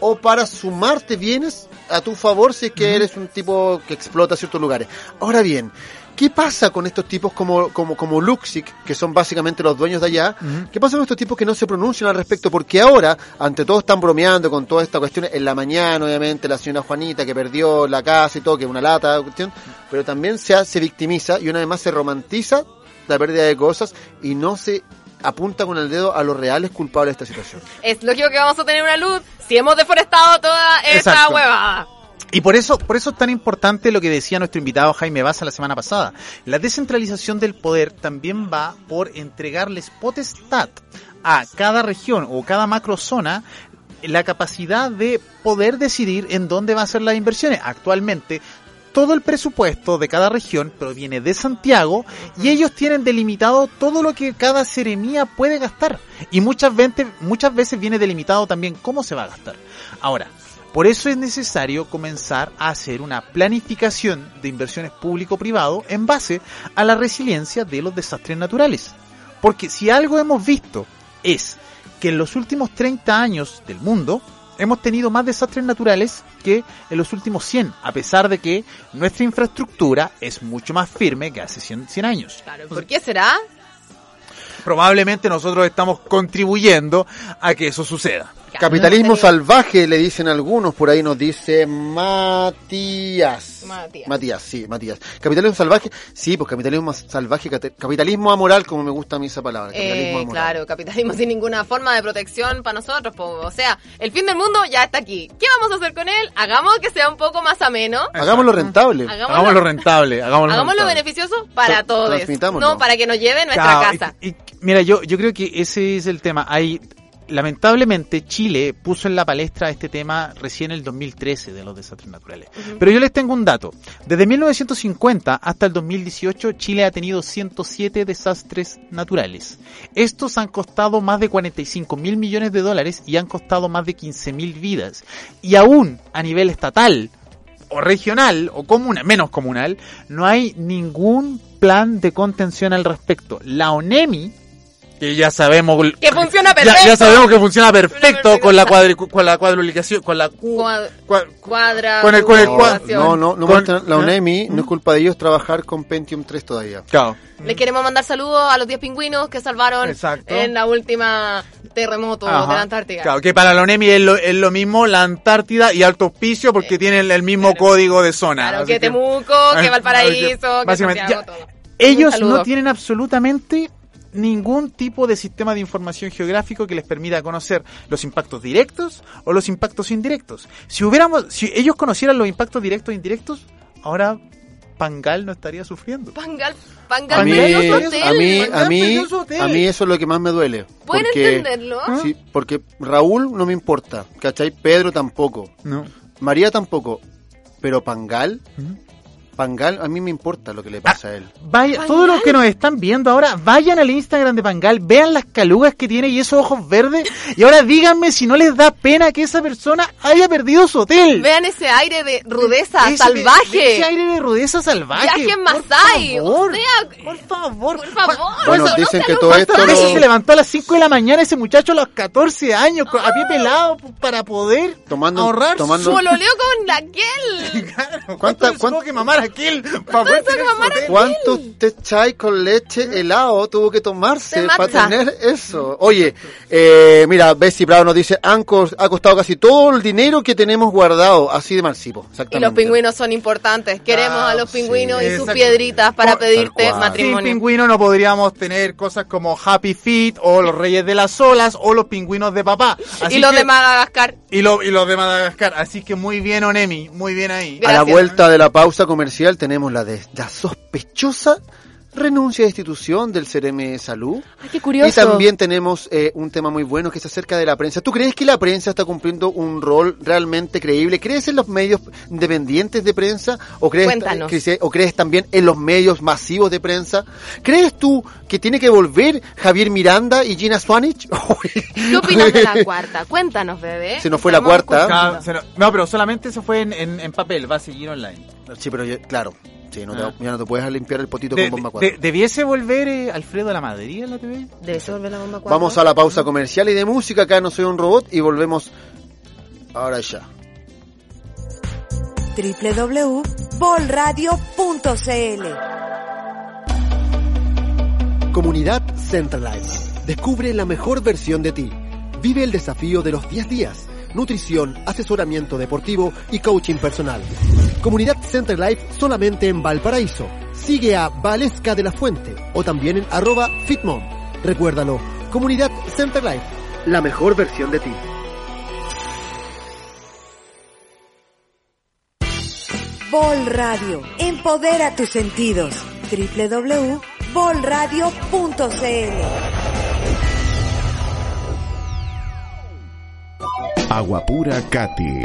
Speaker 2: o para sumarte bienes a tu favor si es que eres un tipo que explota ciertos lugares. Ahora bien, ¿qué pasa con estos tipos como, como, como Luxic, que son básicamente los dueños de allá? ¿Qué pasa con estos tipos que no se pronuncian al respecto? Porque ahora, ante todo, están bromeando con toda esta cuestión. En la mañana, obviamente, la señora Juanita que perdió la casa y todo, que es una lata, cuestión, pero también se, se victimiza y una vez más se romantiza la pérdida de cosas y no se apunta con el dedo a los reales culpables de esta situación.
Speaker 3: Es lógico que vamos a tener una luz si hemos deforestado toda esta
Speaker 1: Exacto.
Speaker 3: huevada.
Speaker 1: Y por eso, por eso es tan importante lo que decía nuestro invitado Jaime Baza la semana pasada. La descentralización del poder también va por entregarles potestad a cada región o cada macrozona la capacidad de poder decidir en dónde va a ser las inversiones. Actualmente, todo el presupuesto de cada región proviene de Santiago y ellos tienen delimitado todo lo que cada seremía puede gastar. Y muchas veces, muchas veces viene delimitado también cómo se va a gastar. Ahora, por eso es necesario comenzar a hacer una planificación de inversiones público-privado en base a la resiliencia de los desastres naturales. Porque si algo hemos visto es que en los últimos 30 años del mundo hemos tenido más desastres naturales que en los últimos 100, a pesar de que nuestra infraestructura es mucho más firme que hace 100, 100 años.
Speaker 3: Claro, ¿por qué será?
Speaker 1: Probablemente nosotros estamos contribuyendo a que eso suceda.
Speaker 2: Capitalismo salvaje, le dicen algunos, por ahí nos dice Matías.
Speaker 3: Matías.
Speaker 2: Matías, sí, Matías. Capitalismo salvaje, sí, pues capitalismo salvaje, capitalismo amoral, como me gusta a mí esa palabra. Capitalismo
Speaker 3: Eh,
Speaker 2: amoral.
Speaker 3: claro, capitalismo sin ninguna forma de protección para nosotros. po. O sea, el fin del mundo ya está aquí. ¿Qué vamos a hacer con él? Hagamos que sea un poco más ameno.
Speaker 2: Hagámoslo rentable.
Speaker 3: Hagámoslo,
Speaker 1: Hagámoslo rentable, hagámoslo,
Speaker 3: hagámoslo
Speaker 1: rentable.
Speaker 3: beneficioso para todos.
Speaker 2: transmitámoslo.
Speaker 3: No para que nos lleve nuestra
Speaker 1: Claro,
Speaker 3: casa.
Speaker 1: y- y- mira, yo, yo creo que ese es el tema. Hay, lamentablemente, Chile puso en la palestra este tema recién en el 2013 de los desastres naturales. Pero yo les tengo un dato. Desde 1950 hasta el 2018, Chile ha tenido 107 desastres naturales. Estos han costado más de 45 mil millones de dólares y han costado más de 15 mil vidas. Y aún a nivel estatal, o regional o comunal, menos comunal, no hay ningún plan de contención al respecto. La ONEMI, que ya sabemos
Speaker 3: Que funciona perfecto.
Speaker 1: ya sabemos que funciona perfecto
Speaker 3: perfecto.
Speaker 1: con la cuadri, con la cuadruplicación, con la cu-
Speaker 3: Cuad-
Speaker 1: cua-
Speaker 3: Cuadra.
Speaker 1: Con el- con el
Speaker 2: No,
Speaker 1: cuadro.
Speaker 2: no, no, no
Speaker 1: Con-
Speaker 2: la. UNEMI no es culpa de ellos trabajar con Pentium 3 todavía.
Speaker 1: Claro.
Speaker 3: Les queremos mandar saludos a los 10 pingüinos que salvaron
Speaker 1: Exacto.
Speaker 3: en la última terremoto
Speaker 1: Ajá.
Speaker 3: de la Antártica.
Speaker 1: Claro, que para la ONEMI es lo, es lo mismo la Antártida y Alto Hospicio porque tienen el mismo
Speaker 3: claro.
Speaker 1: código de zona.
Speaker 3: Claro, que Temuco, que Valparaíso, que
Speaker 1: básicamente,
Speaker 3: Santiago,
Speaker 1: ya,
Speaker 3: todo.
Speaker 1: Ellos no tienen absolutamente ningún tipo de sistema de información geográfico que les permita conocer los impactos directos o los impactos indirectos. Si hubiéramos, si ellos conocieran los impactos directos e indirectos, ahora Pangal no estaría sufriendo.
Speaker 3: Pangal, Pangal
Speaker 2: A mí,
Speaker 3: perdió su
Speaker 2: a
Speaker 3: hotel.
Speaker 2: mí, a
Speaker 1: Pangal
Speaker 2: mí,
Speaker 1: su hotel.
Speaker 2: a mí eso es lo que más me duele.
Speaker 3: ¿Pueden
Speaker 2: porque,
Speaker 3: entenderlo?
Speaker 2: Sí, porque Raúl no me importa, ¿cachai? Pedro tampoco,
Speaker 1: No.
Speaker 2: María tampoco, pero Pangal, Pangal a mí me importa lo que le pasa a él.
Speaker 1: Vaya,
Speaker 3: ¿Pangal?
Speaker 1: todos los que nos están viendo ahora, vayan al Instagram de Pangal, vean las calugas que tiene y esos ojos verdes, y ahora díganme si no les da pena que esa persona haya perdido su hotel.
Speaker 3: Vean ese aire de rudeza
Speaker 1: Ese-
Speaker 3: salvaje.
Speaker 1: Ese aire de rudeza salvaje.
Speaker 3: Viaje en
Speaker 1: por
Speaker 3: Masái,
Speaker 1: favor,
Speaker 3: o sea,
Speaker 1: por favor.
Speaker 3: por favor.
Speaker 2: Bueno, dicen
Speaker 3: se
Speaker 2: que todo esto
Speaker 1: ¿Cuántas veces
Speaker 2: lo-
Speaker 1: se levantó a las 5 de la mañana ese muchacho a los 14 años con- a pie pelado p- para poder
Speaker 2: Tomando-
Speaker 1: ahorrar
Speaker 2: tomando-
Speaker 1: su...
Speaker 3: Pololeó con Raquel.
Speaker 1: Claro, ¿Cuánto
Speaker 2: ¿Cuánta-
Speaker 1: le tuvo
Speaker 2: cuánta-
Speaker 1: que mamar Kill. Pa' poder tener su té.
Speaker 2: ¿Cuántos té chai con leche helado tuvo que tomarse para tener eso? Oye, eh, mira, Bessie Bravo nos dice, han ha costado casi todo el dinero que tenemos guardado, así de marcipo,
Speaker 3: Y
Speaker 2: exactamente.
Speaker 3: los pingüinos son importantes. Queremos
Speaker 1: Ah,
Speaker 3: a los
Speaker 2: sí.
Speaker 3: pingüinos y sus
Speaker 1: Exacto.
Speaker 3: piedritas para
Speaker 1: Por-
Speaker 3: pedirte
Speaker 2: cual.
Speaker 1: Sin
Speaker 3: matrimonio.
Speaker 1: pingüino no podríamos tener cosas como Happy Feet o los Reyes de las Olas o los pingüinos de papá. Así
Speaker 3: Y los
Speaker 1: que-
Speaker 3: de Madagascar.
Speaker 1: y, lo- y los de Madagascar. Así que muy bien, Onemi. Muy bien ahí.
Speaker 2: A la
Speaker 3: Gracias.
Speaker 2: vuelta de la pausa comercial tenemos la de la sospechosa renuncia de institución del CRM de Salud.
Speaker 3: Ay, qué curioso.
Speaker 2: Y también tenemos eh, un tema muy bueno que es acerca de la prensa. ¿Tú crees que la prensa está cumpliendo un rol realmente creíble? ¿Crees en los medios independientes de prensa? ¿O crees, ¿O crees también en los medios masivos de prensa? ¿Crees tú que tiene que volver Javier Miranda y Gina Swanich?
Speaker 3: ¿Qué opinas de la cuarta? Cuéntanos, bebé.
Speaker 2: Se nos fue la
Speaker 3: Estamos
Speaker 2: cuarta.
Speaker 1: Ah, se no, no, pero solamente se fue en, en- en papel. Va a seguir online.
Speaker 2: Sí, pero claro. Sí, no te-
Speaker 1: Ah.
Speaker 2: ya no te puedes limpiar el potito
Speaker 1: De-
Speaker 2: con bomba 4.
Speaker 1: de- ¿Debiese volver eh, Alfredo a la Madrid en la TV?
Speaker 3: ¿Debe ser volver la bomba cuatro?
Speaker 2: Vamos a la pausa comercial y de música. Acá no soy un robot y volvemos ahora ya.
Speaker 7: www.bolradio.cl Comunidad Centralize. Descubre la mejor versión de ti. Vive el desafío de los 10 días. Nutrición, asesoramiento deportivo y coaching personal. Comunidad Centralife solamente en Valparaíso. Sigue a Valesca de la Fuente o también en arroba Fitmom. Recuérdalo, Comunidad Centralife, la mejor versión de ti.
Speaker 8: Bol Radio. Empodera tus sentidos. www.bolradio.cl
Speaker 9: Agua Pura Cati.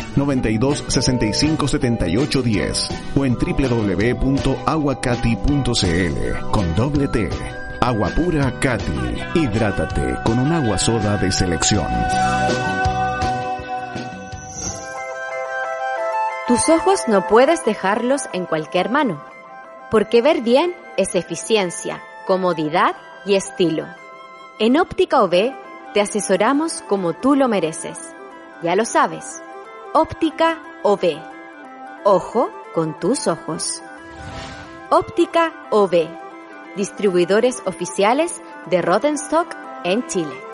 Speaker 9: 92 65 78 10 o en www.aguacati.cl con doble T. Agua pura Cati. Hidrátate con un agua soda de selección.
Speaker 10: Tus ojos no puedes dejarlos en cualquier mano, porque ver bien es eficiencia, comodidad y estilo. En Óptica OB te asesoramos como tú lo mereces. Ya lo sabes. Óptica OB. Ojo con tus ojos. Óptica OB. Distribuidores oficiales de Rodenstock en Chile.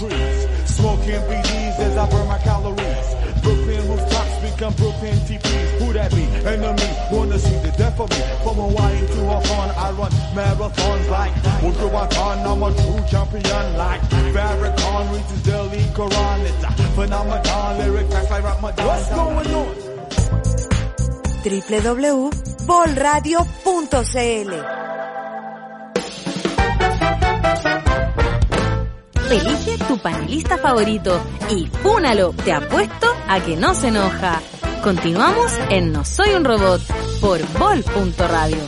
Speaker 4: Trees, smoking BDs as I burn my calories. Brooklyn rooftops become Brooklyn TPs. Who that be? Enemy wanna see the death of me. From Hawaii to Hawthorne, I run marathons like Wujuwatan. I'm a true champion like Farrakhan reaches Delhi Quran. It's a phenomenon, lyric facts like Ramadan. What's going on?
Speaker 8: www.bolradio.cl
Speaker 5: tu panelista favorito y púnalo, te apuesto a que no se enoja. Continuamos en No Soy un Robot por Vol.radio.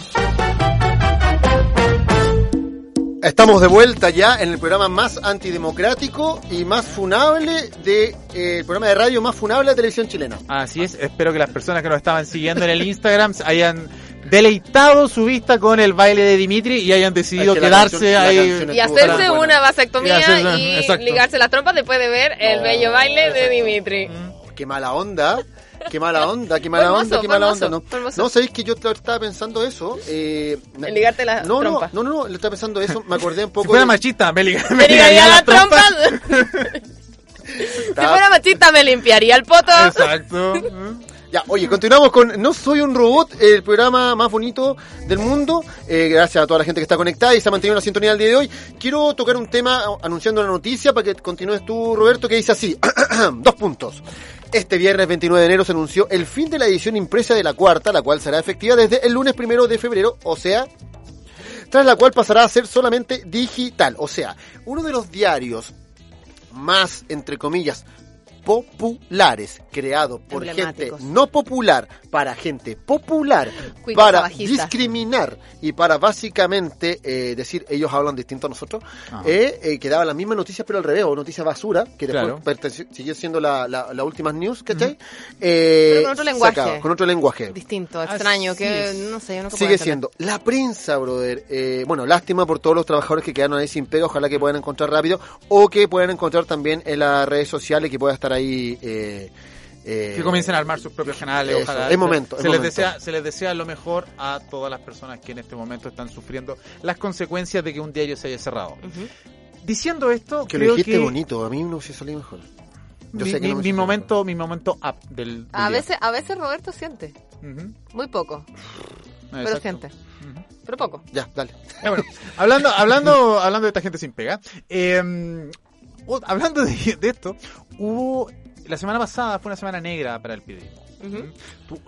Speaker 2: Estamos de vuelta ya en el programa más antidemocrático y más funable de eh, el programa de radio más funable de la televisión chilena.
Speaker 1: Así es, espero que las personas que nos estaban siguiendo en el Instagram hayan deleitado su vista con el baile de Dimitri y hayan decidido
Speaker 2: Es que la
Speaker 1: quedarse
Speaker 2: canción-
Speaker 1: ahí.
Speaker 3: Y hacerse
Speaker 2: buena.
Speaker 3: una vasectomía
Speaker 1: Y hacerse-
Speaker 3: y
Speaker 1: exacto.
Speaker 3: ligarse las trompas después de ver el
Speaker 2: No,
Speaker 3: bello baile de. Dimitri.
Speaker 2: Qué mala onda. Qué mala onda, qué mala onda, qué mala
Speaker 3: hermoso,
Speaker 2: onda. No, no sabéis que yo estaba pensando eso. Eh,
Speaker 3: En ligarte las
Speaker 2: no, no,
Speaker 3: trompas.
Speaker 2: no, no, no, le estaba pensando eso. Me acordé un
Speaker 1: Si
Speaker 2: poco.
Speaker 1: fuera
Speaker 2: de-
Speaker 1: machista, me, liga- me
Speaker 3: Me ligaría las
Speaker 1: trompas.
Speaker 3: trompas. si fuera machista me limpiaría el poto.
Speaker 1: Exacto.
Speaker 2: Ya, oye, continuamos con No Soy un Robot, el programa más bonito del mundo. Eh, gracias a toda la gente que está conectada y se ha mantenido en la sintonía el día de hoy. Quiero tocar un tema anunciando la noticia para que continúes tú, Roberto, que dice así. Dos puntos. Este viernes 29 de enero se anunció el fin de la edición impresa de la cuarta, la cual será efectiva desde el lunes primero de febrero, o sea, tras la cual pasará a ser solamente digital. O sea, uno de los diarios más, entre comillas, populares, creado por gente no popular para gente popular, para discriminar y para básicamente eh, decir ellos hablan distinto a nosotros,
Speaker 1: Ajá.
Speaker 2: eh, eh, que daba las mismas noticias pero al revés, o noticias basura, que después
Speaker 1: Claro.
Speaker 2: siguió siendo la, la, la última news, ¿cachai? Eh,
Speaker 3: Pero con otro lenguaje.
Speaker 2: sacado, con otro lenguaje.
Speaker 3: Distinto, extraño,
Speaker 1: Así
Speaker 3: que
Speaker 1: es.
Speaker 3: no sé, yo puedo
Speaker 2: Sigue siendo la prensa, brother. Eh, bueno, lástima por todos los trabajadores que quedaron ahí sin pega. Ojalá que puedan encontrar rápido o que puedan encontrar también en las redes sociales que pueda estar ahí. Eh, eh,
Speaker 1: Que comiencen a armar sus propios canales.
Speaker 2: Eso,
Speaker 1: ojalá.
Speaker 2: es momento,
Speaker 1: Se,
Speaker 2: es
Speaker 1: les
Speaker 2: momento.
Speaker 1: desea, se les desea lo mejor a todas las personas que en este momento están sufriendo las consecuencias de que un diario se haya cerrado. Diciendo esto,
Speaker 2: Que lo
Speaker 1: creo
Speaker 2: dijiste
Speaker 1: que
Speaker 2: bonito. A mí no se salió mejor. Yo
Speaker 1: mi,
Speaker 2: sé que
Speaker 1: mi-
Speaker 2: no me
Speaker 1: mi
Speaker 2: salió
Speaker 1: momento, mi momento up del, del
Speaker 3: A
Speaker 1: día.
Speaker 3: veces, a veces Roberto siente, muy poco, pero siente, pero poco.
Speaker 2: Ya, dale.
Speaker 1: Ya, bueno, hablando, hablando, hablando de esta gente sin pega, eh, o- hablando de, de esto, hubo la semana pasada fue una semana negra para el periodismo.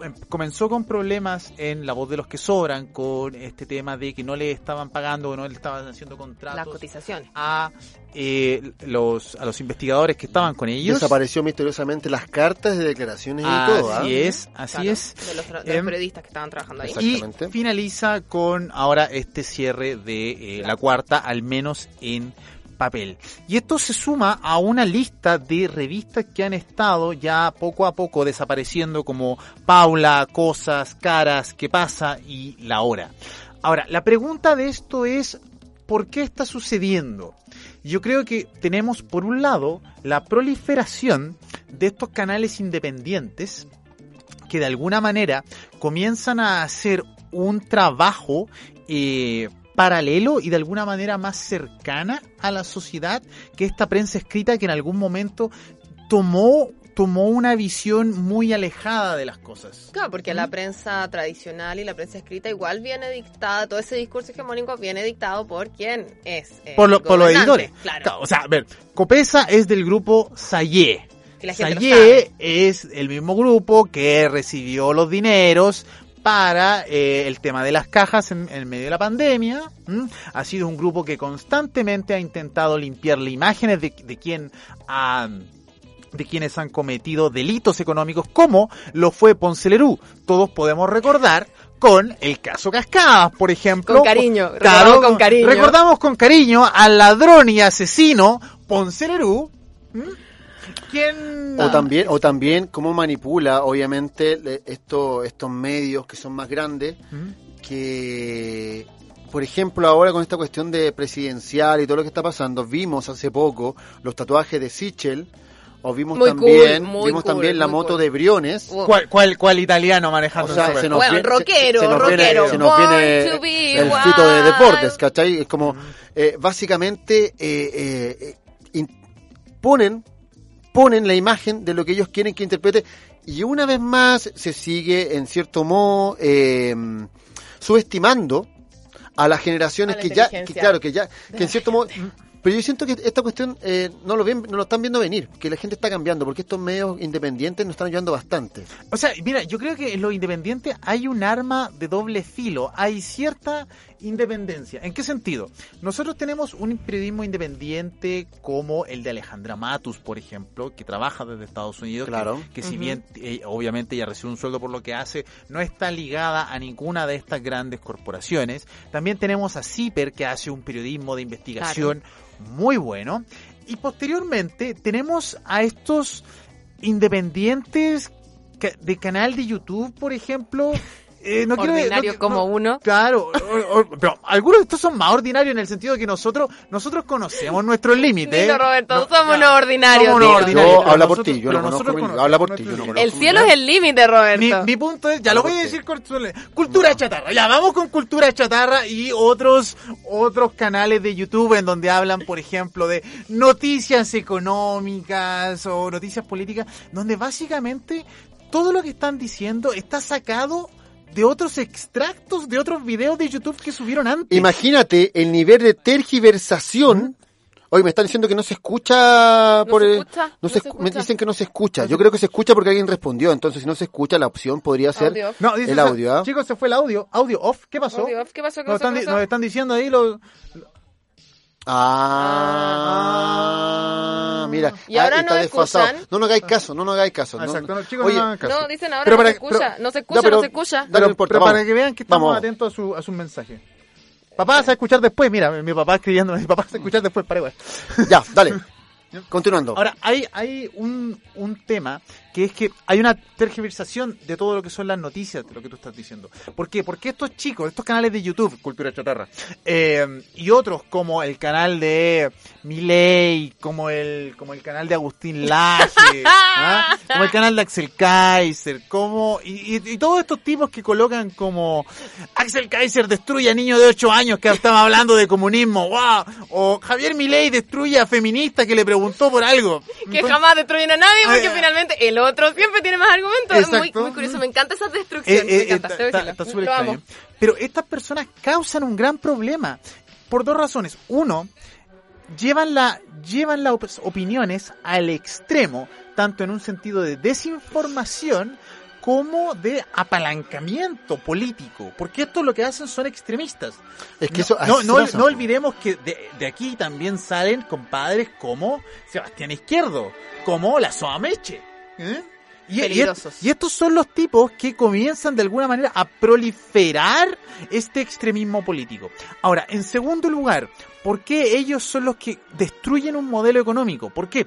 Speaker 1: Em, comenzó con problemas en la voz de los que sobran, con este tema de que no le estaban pagando o no le estaban haciendo
Speaker 3: Las
Speaker 1: contratos
Speaker 3: cotizaciones.
Speaker 1: a eh, los a los investigadores que estaban con ellos.
Speaker 2: Desapareció misteriosamente las cartas de declaraciones y
Speaker 1: Así
Speaker 2: todo. ¿ah?
Speaker 1: es, así
Speaker 3: Claro,
Speaker 1: es.
Speaker 3: De los, de los
Speaker 1: Em,
Speaker 3: periodistas que estaban trabajando ahí.
Speaker 2: Exacto.
Speaker 1: Y
Speaker 2: Exactamente.
Speaker 1: finaliza con ahora este cierre de eh, la cuarta, al menos en papel. Y esto se suma a una lista de revistas que han estado ya poco a poco desapareciendo como Paula, Cosas, Caras, ¿Qué pasa? y La Hora. Ahora, la pregunta de esto es, ¿por qué está sucediendo? Yo creo que tenemos por un lado la proliferación de estos canales independientes que de alguna manera comienzan a hacer un trabajo eh, paralelo y de alguna manera más cercana a la sociedad que esta prensa escrita que en algún momento tomó tomó una visión muy alejada de las cosas.
Speaker 3: Claro, porque la prensa tradicional y la prensa escrita igual viene dictada, todo ese discurso hegemónico viene dictado por quién es.
Speaker 1: Por, lo- por los editores.
Speaker 3: Claro.
Speaker 1: O sea, a ver, Copesa es del grupo Sayé. Sayé es el mismo grupo que recibió los dineros para eh, el tema de las cajas en, en medio de la pandemia. Ha sido un grupo que constantemente ha intentado limpiarle imágenes de, de quien ha de quienes han cometido delitos económicos como lo fue Ponce Lerú. Todos podemos recordar con el caso Cascadas, por ejemplo.
Speaker 3: Con cariño,
Speaker 1: Claro,
Speaker 3: recordamos con cariño.
Speaker 1: Recordamos con cariño al ladrón y asesino Ponce Lerú.
Speaker 2: O también, o también cómo manipula, obviamente, esto, estos medios que son más grandes, que, por ejemplo, ahora con esta cuestión de presidencial y todo lo que está pasando, vimos hace poco los tatuajes de Sichel, o vimos
Speaker 3: Muy
Speaker 2: también,
Speaker 3: cool, muy
Speaker 2: vimos
Speaker 3: cool,
Speaker 2: también la moto
Speaker 3: cool.
Speaker 2: de Briones.
Speaker 1: ¿Cuál, cuál, cuál italiano manejando
Speaker 2: O sea, se nos
Speaker 3: Bueno,
Speaker 2: viene,
Speaker 3: rockero,
Speaker 2: se nos
Speaker 3: rockero,
Speaker 2: viene, se nos viene el fito de deportes, ¿cachai? Es como, eh, básicamente, eh, eh, eh, in- ponen, ponen la imagen de lo que ellos quieren que interprete y una vez más se sigue, en cierto modo, eh, subestimando a las generaciones
Speaker 3: A la
Speaker 2: que ya, que, claro, que ya, que en cierto modo, pero yo siento que esta cuestión eh, no lo ven, no lo están viendo venir, que la gente está cambiando, porque estos medios independientes nos están ayudando bastante.
Speaker 1: O sea, mira, yo creo que en lo independiente hay un arma de doble filo, hay cierta independencia. ¿En qué sentido? Nosotros tenemos un periodismo independiente como el de Alejandra Matus, por ejemplo, que trabaja desde Estados Unidos,
Speaker 2: Claro.
Speaker 1: que, que si bien eh, obviamente ella recibe un sueldo por lo que hace, no está ligada a ninguna de estas grandes corporaciones. También tenemos a CIPER, que hace un periodismo de investigación muy bueno. Y posteriormente tenemos a estos independientes ca- de canal de YouTube, por ejemplo. Eh, no quiero- no
Speaker 3: Ordinario como
Speaker 1: no-
Speaker 3: uno.
Speaker 1: Claro, o- o- pero algunos de estos son más ordinarios en el sentido de que nosotros nosotros conocemos nuestros límites. ¿eh?
Speaker 3: Roberto,
Speaker 1: No,
Speaker 3: somos unos ordinarios.
Speaker 1: somos
Speaker 3: dilo.
Speaker 1: unos ordinarios,
Speaker 2: Yo,
Speaker 1: pero
Speaker 2: habla por ti, yo no conozco habla por ti, yo no conozco
Speaker 3: El cielo es el límite, Roberto.
Speaker 1: mi, mi punto es, ya lo voy a decir con cultura chatarra. Ya, vamos con cultura chatarra y otros otros canales de YouTube en donde hablan, por ejemplo, de noticias económicas o noticias políticas, donde básicamente todo lo que están diciendo está sacado de otros extractos de otros videos de YouTube que subieron antes.
Speaker 2: Imagínate el nivel de tergiversación. Hoy me están diciendo que no se escucha
Speaker 3: ¿No
Speaker 2: por
Speaker 3: se
Speaker 2: el-
Speaker 3: escucha?
Speaker 2: no
Speaker 3: ¿No
Speaker 2: se me dicen que no se escucha. Yo creo que se escucha porque alguien respondió. Entonces, si no se escucha, la opción podría ser
Speaker 3: Audio.
Speaker 1: No, dice,
Speaker 2: el audio. ¿ah?
Speaker 1: Chicos, se fue el audio. Audio off. ¿Qué pasó?
Speaker 3: Audio off, ¿Qué pasó? ¿Qué
Speaker 1: Nos
Speaker 3: pasó?
Speaker 1: están,
Speaker 3: ¿Qué
Speaker 1: di-
Speaker 3: pasó?
Speaker 1: nos están diciendo ahí los...
Speaker 2: Ah, mira.
Speaker 3: ¿Y ahora
Speaker 2: ah, está
Speaker 3: no
Speaker 2: desfasado.
Speaker 3: escuchan?
Speaker 2: No nos hagáis caso, no nos hagáis caso. no-
Speaker 1: Exacto, no, chicos,
Speaker 2: Oye,
Speaker 1: no hagan caso.
Speaker 3: No, dicen ahora
Speaker 1: Pero
Speaker 3: no
Speaker 1: para-
Speaker 3: se escucha.
Speaker 1: pero-
Speaker 3: no se escucha,
Speaker 2: pero-
Speaker 3: no se escucha.
Speaker 2: Dale,
Speaker 1: Pero,
Speaker 2: no importa,
Speaker 1: pero
Speaker 2: vamos.
Speaker 1: para que vean que estamos
Speaker 2: Vamos.
Speaker 1: atentos a su, a sus mensajes. Papá vas a escuchar después, mira, mi papá escribiendo, mi papá vas a escuchar después, para igual.
Speaker 2: Ya, dale. Continuando.
Speaker 1: Ahora, hay, hay un, un tema que es que hay una tergiversación de todo lo que son las noticias de lo que tú estás diciendo. ¿Por qué? Porque estos chicos, estos canales de YouTube, Cultura Chatarra, eh, y otros como el canal de Miley, como el, como el canal de Agustín Laje, ¿ah? como el canal de Axel Kaiser, como, y, y- y todos estos tipos que colocan como Axel Kaiser destruye a niños de 8 años que estaban hablando de comunismo, wow, o Javier Milei destruye a feminista que le preguntó por algo.
Speaker 3: Que
Speaker 1: Entonces-
Speaker 3: jamás destruyen a nadie porque
Speaker 1: ya.
Speaker 3: finalmente el otro siempre tiene más argumentos. Es muy, muy curioso, me encanta esa
Speaker 1: Eh,
Speaker 3: destrucción.
Speaker 1: eh,
Speaker 3: me encanta,
Speaker 1: está- súper extraño. Pero estas personas causan un gran problema por dos razones. Uno, llevan, la, llevan las op- opiniones al extremo, tanto en un sentido de desinformación como de apalancamiento político, porque esto lo que hacen son extremistas.
Speaker 2: Es que
Speaker 1: no,
Speaker 2: eso-
Speaker 1: no, no- no olvidemos que de, de aquí también salen compadres como Sebastián Izquierdo, como la Soa Meche. ¿Eh? Y, y-
Speaker 3: Peligrosos.
Speaker 1: y estos son los tipos que comienzan de alguna manera a proliferar este extremismo político. Ahora, en segundo lugar, ¿por qué ellos son los que destruyen un modelo económico? ¿Por qué?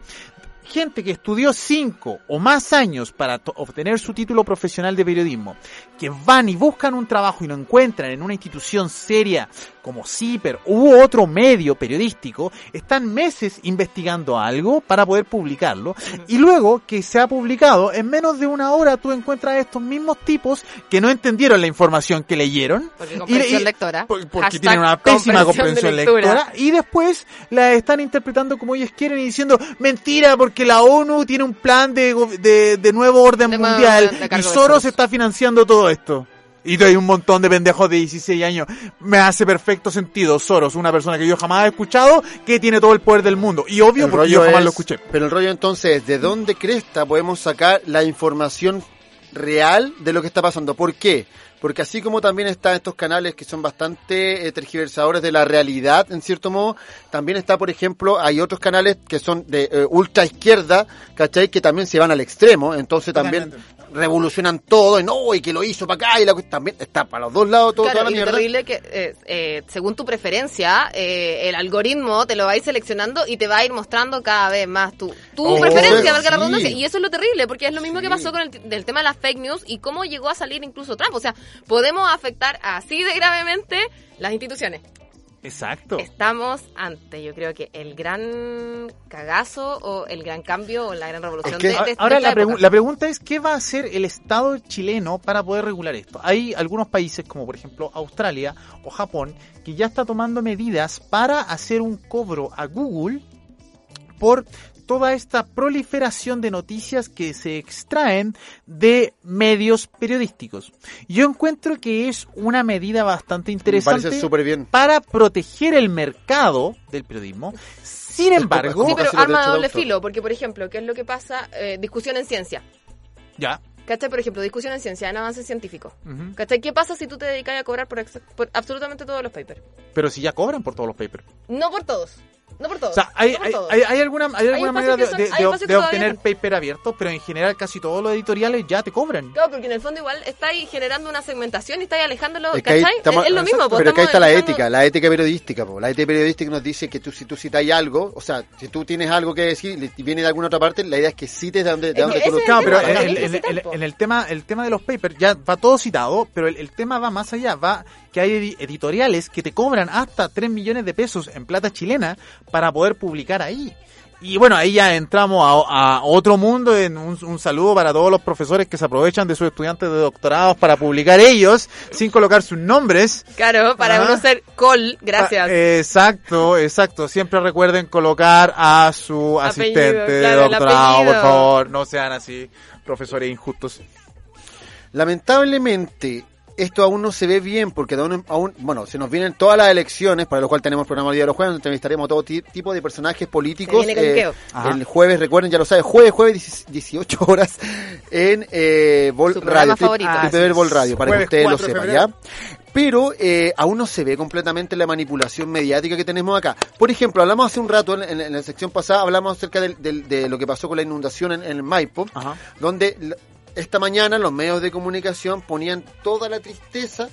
Speaker 1: Gente que estudió cinco o más años para obtener su título profesional de periodismo, que van y buscan un trabajo y lo encuentran en una institución seria como CIPER u otro medio periodístico, están meses investigando algo para poder publicarlo y luego que se ha publicado, en menos de una hora tú encuentras a estos mismos tipos que no entendieron la información que leyeron.
Speaker 3: Porque
Speaker 1: y-
Speaker 3: comprensión
Speaker 1: y-
Speaker 3: lectora.
Speaker 1: por- porque tienen una pésima comprensión lectora y después la están interpretando como ellos quieren y diciendo mentira porque la ONU tiene un plan de, de, de nuevo orden
Speaker 3: De
Speaker 1: mundial y Soros. está financiando todo esto. Y hay un montón de pendejos de 16 años. Me hace perfecto sentido Soros, una persona que yo jamás he escuchado, que tiene todo el poder del mundo. Y obvio
Speaker 2: El
Speaker 1: porque yo jamás
Speaker 2: es-
Speaker 1: lo escuché.
Speaker 2: Pero el rollo entonces es, ¿de dónde cresta podemos sacar la información real de lo que está pasando? ¿Por qué? Porque así como también están estos canales que son bastante eh, tergiversadores de la realidad, en cierto modo, también está, por ejemplo, hay otros canales que son de eh, ultra izquierda, ¿cachai? Que también se van al extremo, entonces también revolucionan todo, y no, y que lo hizo para acá, y la, también está para los dos lados todo,
Speaker 3: Claro,
Speaker 2: toda la
Speaker 3: y
Speaker 2: mierda.
Speaker 3: terrible que eh, según tu preferencia, el algoritmo te lo va a ir seleccionando y te va a ir mostrando cada vez más tu, tu
Speaker 2: Oh,
Speaker 3: preferencia, valga la
Speaker 2: sí.
Speaker 3: redundancia. Y eso es lo terrible, porque es lo mismo que pasó con el del tema de las fake news y cómo llegó a salir incluso Trump. O sea, podemos afectar así de gravemente las instituciones.
Speaker 1: Exacto.
Speaker 3: Estamos ante, yo creo que el gran cagazo o el gran cambio o la gran revolución
Speaker 2: Es que-
Speaker 3: de, de- de
Speaker 1: Ahora
Speaker 3: esta
Speaker 1: la, pregu-
Speaker 3: época.
Speaker 1: la pregunta es, ¿qué va a hacer el Estado chileno para poder regular esto? Hay algunos países, como por ejemplo Australia o Japón, que ya está tomando medidas para hacer un cobro a Google por toda esta proliferación de noticias que se extraen de medios periodísticos. Yo encuentro que es una medida bastante interesante
Speaker 2: bien.
Speaker 1: para proteger el mercado del periodismo. Sin
Speaker 2: Es
Speaker 1: embargo,
Speaker 3: Sí, pero arma de doble filo, porque por ejemplo, ¿qué es lo que pasa? Eh, discusión en ciencia.
Speaker 1: ya,
Speaker 3: ¿Cachai? Por ejemplo, discusión en ciencia, en avances científicos.
Speaker 1: Ujú.
Speaker 3: ¿Cachai? ¿Qué pasa si tú te dedicas a cobrar por absolutamente todos los papers?
Speaker 1: pero si ya cobran por todos los papers.
Speaker 3: No por todos. No por todos.
Speaker 1: O sea, hay,
Speaker 3: no
Speaker 1: hay, hay- hay alguna, hay alguna manera de,
Speaker 3: son-
Speaker 1: de-
Speaker 3: hay
Speaker 1: de-
Speaker 3: espacios
Speaker 1: de
Speaker 3: que todavía
Speaker 1: obtener
Speaker 3: no.
Speaker 1: paper abiertos, pero en general casi todos los editoriales ya te cobran.
Speaker 3: Claro, porque en el fondo igual estáis generando una segmentación y estáis alejándolo,
Speaker 2: Es que ahí
Speaker 3: ¿cachai?
Speaker 2: estamos-
Speaker 3: es, es lo mismo. pues,
Speaker 2: pero que ahí
Speaker 3: estamos
Speaker 2: está la ética, la ética periodística. po. La ética periodística nos dice que tú, si tú citas algo, o sea, si tú tienes algo que decir y viene de alguna otra parte, la idea es que cites de donde, de donde tú lo
Speaker 1: Claro, pero
Speaker 3: po.
Speaker 1: en el tema el tema de los papers ya va todo citado, pero el, el tema va más allá, va que hay edi- editoriales que te cobran hasta 3 millones de pesos en plata chilena para poder publicar ahí. Y bueno, ahí ya entramos a, a otro mundo, en un, un saludo para todos los profesores que se aprovechan de sus estudiantes de doctorados para publicar ellos sin colocar sus nombres.
Speaker 3: Claro, para uno ser col, gracias.
Speaker 1: Ah, exacto, exacto. Siempre recuerden colocar a su
Speaker 3: Apellido,
Speaker 1: asistente de
Speaker 3: claro,
Speaker 1: doctorado, por favor. No sean así, profesores injustos.
Speaker 2: Lamentablemente, esto aún no se ve bien porque aún, aún- bueno, se nos vienen todas las elecciones, para lo cual tenemos programa el día de los jueves, donde entrevistaremos a todo ti- tipo de personajes políticos.
Speaker 3: Se viene cañuqueo.
Speaker 1: Ajá.
Speaker 2: el jueves, recuerden, ya lo saben, jueves, jueves, 18 horas en eh, Vol
Speaker 3: Su
Speaker 2: Radio,
Speaker 3: favorito.
Speaker 1: Ah, sí,
Speaker 2: Vol Radio, para que ustedes lo
Speaker 1: 4 de
Speaker 2: sepan. ¿ya? Pero eh, aún no se ve completamente la manipulación mediática que tenemos acá. Por ejemplo, hablamos hace un rato, en, en- en la sección pasada, hablamos acerca del- del- de lo que pasó con la inundación en, en Maipo,
Speaker 1: Ajá.
Speaker 2: donde esta mañana los medios de comunicación ponían toda la tristeza.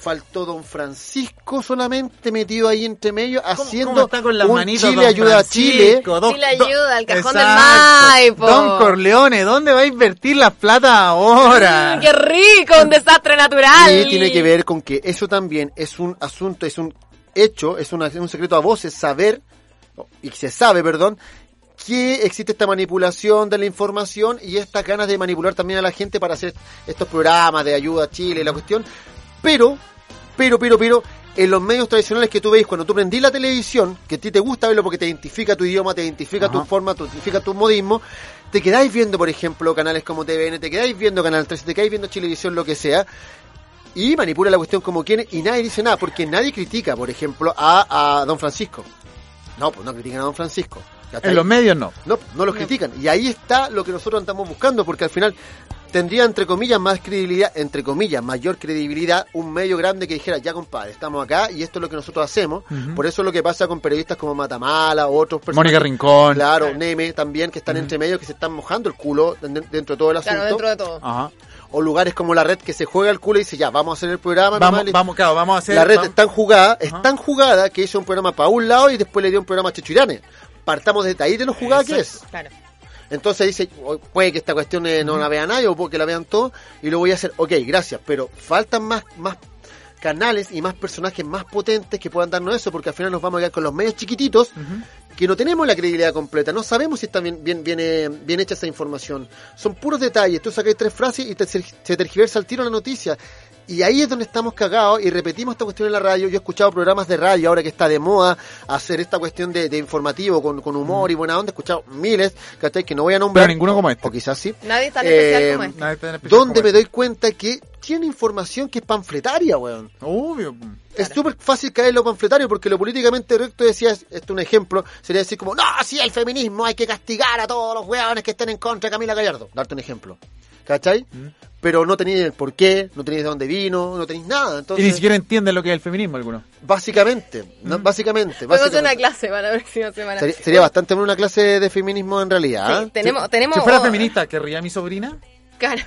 Speaker 2: Faltó don Francisco solamente metido ahí entre medio, haciendo
Speaker 1: cómo está con las
Speaker 2: un
Speaker 1: manitos,
Speaker 2: Chile ayuda a Chile.
Speaker 1: Don-
Speaker 3: Chile
Speaker 1: don-
Speaker 3: ayuda al cajón del
Speaker 1: Exacto.
Speaker 3: Maipo.
Speaker 1: Don Corleone, ¿dónde va a invertir la plata ahora?
Speaker 3: Mm, ¡Qué rico! Un desastre natural.
Speaker 2: Y tiene que ver con que eso también es un asunto, es un hecho, es una- es un secreto a voces saber, y se sabe, perdón, que existe esta manipulación de la información y estas ganas de manipular también a la gente para hacer estos programas de ayuda a Chile y la cuestión. Pero, pero, pero, pero, en los medios tradicionales que tú veis, cuando tú prendís la televisión, que a ti te gusta verlo porque te identifica tu idioma, te identifica tu forma, te identifica tu modismo, te quedáis viendo, por ejemplo, canales como TVN, te quedáis viendo Canal 13, te quedáis viendo Chilevisión, lo que sea, y manipula la cuestión como quiere y nadie dice nada, porque nadie critica, por ejemplo, a, a Don Francisco. No, pues no critican a Don Francisco. ¿Cachai?
Speaker 1: En los medios no.
Speaker 2: No, no los critican. Y ahí está lo que nosotros estamos buscando, porque al final tendría, entre comillas, más credibilidad, entre comillas, mayor credibilidad, un medio grande que dijera, ya compadre, estamos acá y esto es lo que nosotros hacemos. Por eso es lo que pasa con periodistas como Matamala, otros personajes.
Speaker 1: Mónica Rincón.
Speaker 2: Claro, Neme también, que están entre medio, que se están mojando el culo den- dentro de todo el asunto.
Speaker 3: Claro, dentro de todo.
Speaker 1: Ajá.
Speaker 2: O lugares como la red que se juega el culo y dice, ya, vamos a hacer el programa.
Speaker 1: Vamos,
Speaker 2: nomás,
Speaker 1: vamos, claro, vamos a hacer.
Speaker 2: la red
Speaker 1: vamos-
Speaker 2: es tan jugada, es
Speaker 1: Ajá.
Speaker 2: tan jugada que hizo un programa para un lado y después le dio un programa a Chechurane. Partamos desde ahí de lo jugada que es.
Speaker 3: Claro.
Speaker 2: Entonces dice, "Oh, puede que esta cuestión eh, no la vea nadie o puede que la vean todos y lo voy a hacer. Ok, gracias, pero faltan más, más canales y más personajes más potentes que puedan darnos eso porque al final nos vamos a quedar con los medios chiquititos que no tenemos la credibilidad completa, no sabemos si está bien, bien, bien, eh, bien hecha esa información. Son puros detalles, tú sacas tres frases y te, se tergiversa al tiro la noticia. Y ahí es donde estamos cagados y repetimos esta cuestión en la radio. Yo he escuchado programas de radio ahora que está de moda hacer esta cuestión de, de informativo con, con humor y buena onda. He escuchado miles, ¿cachai? Que no voy a nombrar.
Speaker 1: Pero ninguno como este.
Speaker 2: O quizás sí.
Speaker 3: Nadie es tan
Speaker 2: Eh,
Speaker 3: especial como este.
Speaker 1: Nadie está en especial
Speaker 2: Donde
Speaker 1: como
Speaker 2: me
Speaker 1: este.
Speaker 2: doy cuenta que tiene información que es panfletaria, weón.
Speaker 1: Obvio.
Speaker 2: Es súper fácil caer en lo panfletario porque lo políticamente correcto decía, esto es un ejemplo, sería decir como, no, sí, el feminismo, hay que castigar a todos los weones que estén en contra de Camila Gallardo. Darte un ejemplo. ¿Cachai? pero no tenéis el por qué, no tenéis de dónde vino, no tenéis nada.
Speaker 1: Y
Speaker 2: Entonces,
Speaker 1: ni siquiera entienden lo que es el feminismo alguno.
Speaker 2: básicamente, no, básicamente,
Speaker 3: Vamos a hacer
Speaker 2: básicamente.
Speaker 3: una clase para la próxima semana.
Speaker 2: Sería, sería bastante buena una clase de feminismo en realidad.
Speaker 3: Sí, tenemos, tenemos.
Speaker 1: Si fuera
Speaker 3: oh,
Speaker 1: feminista, ¿querría a mi sobrina?
Speaker 3: Claro,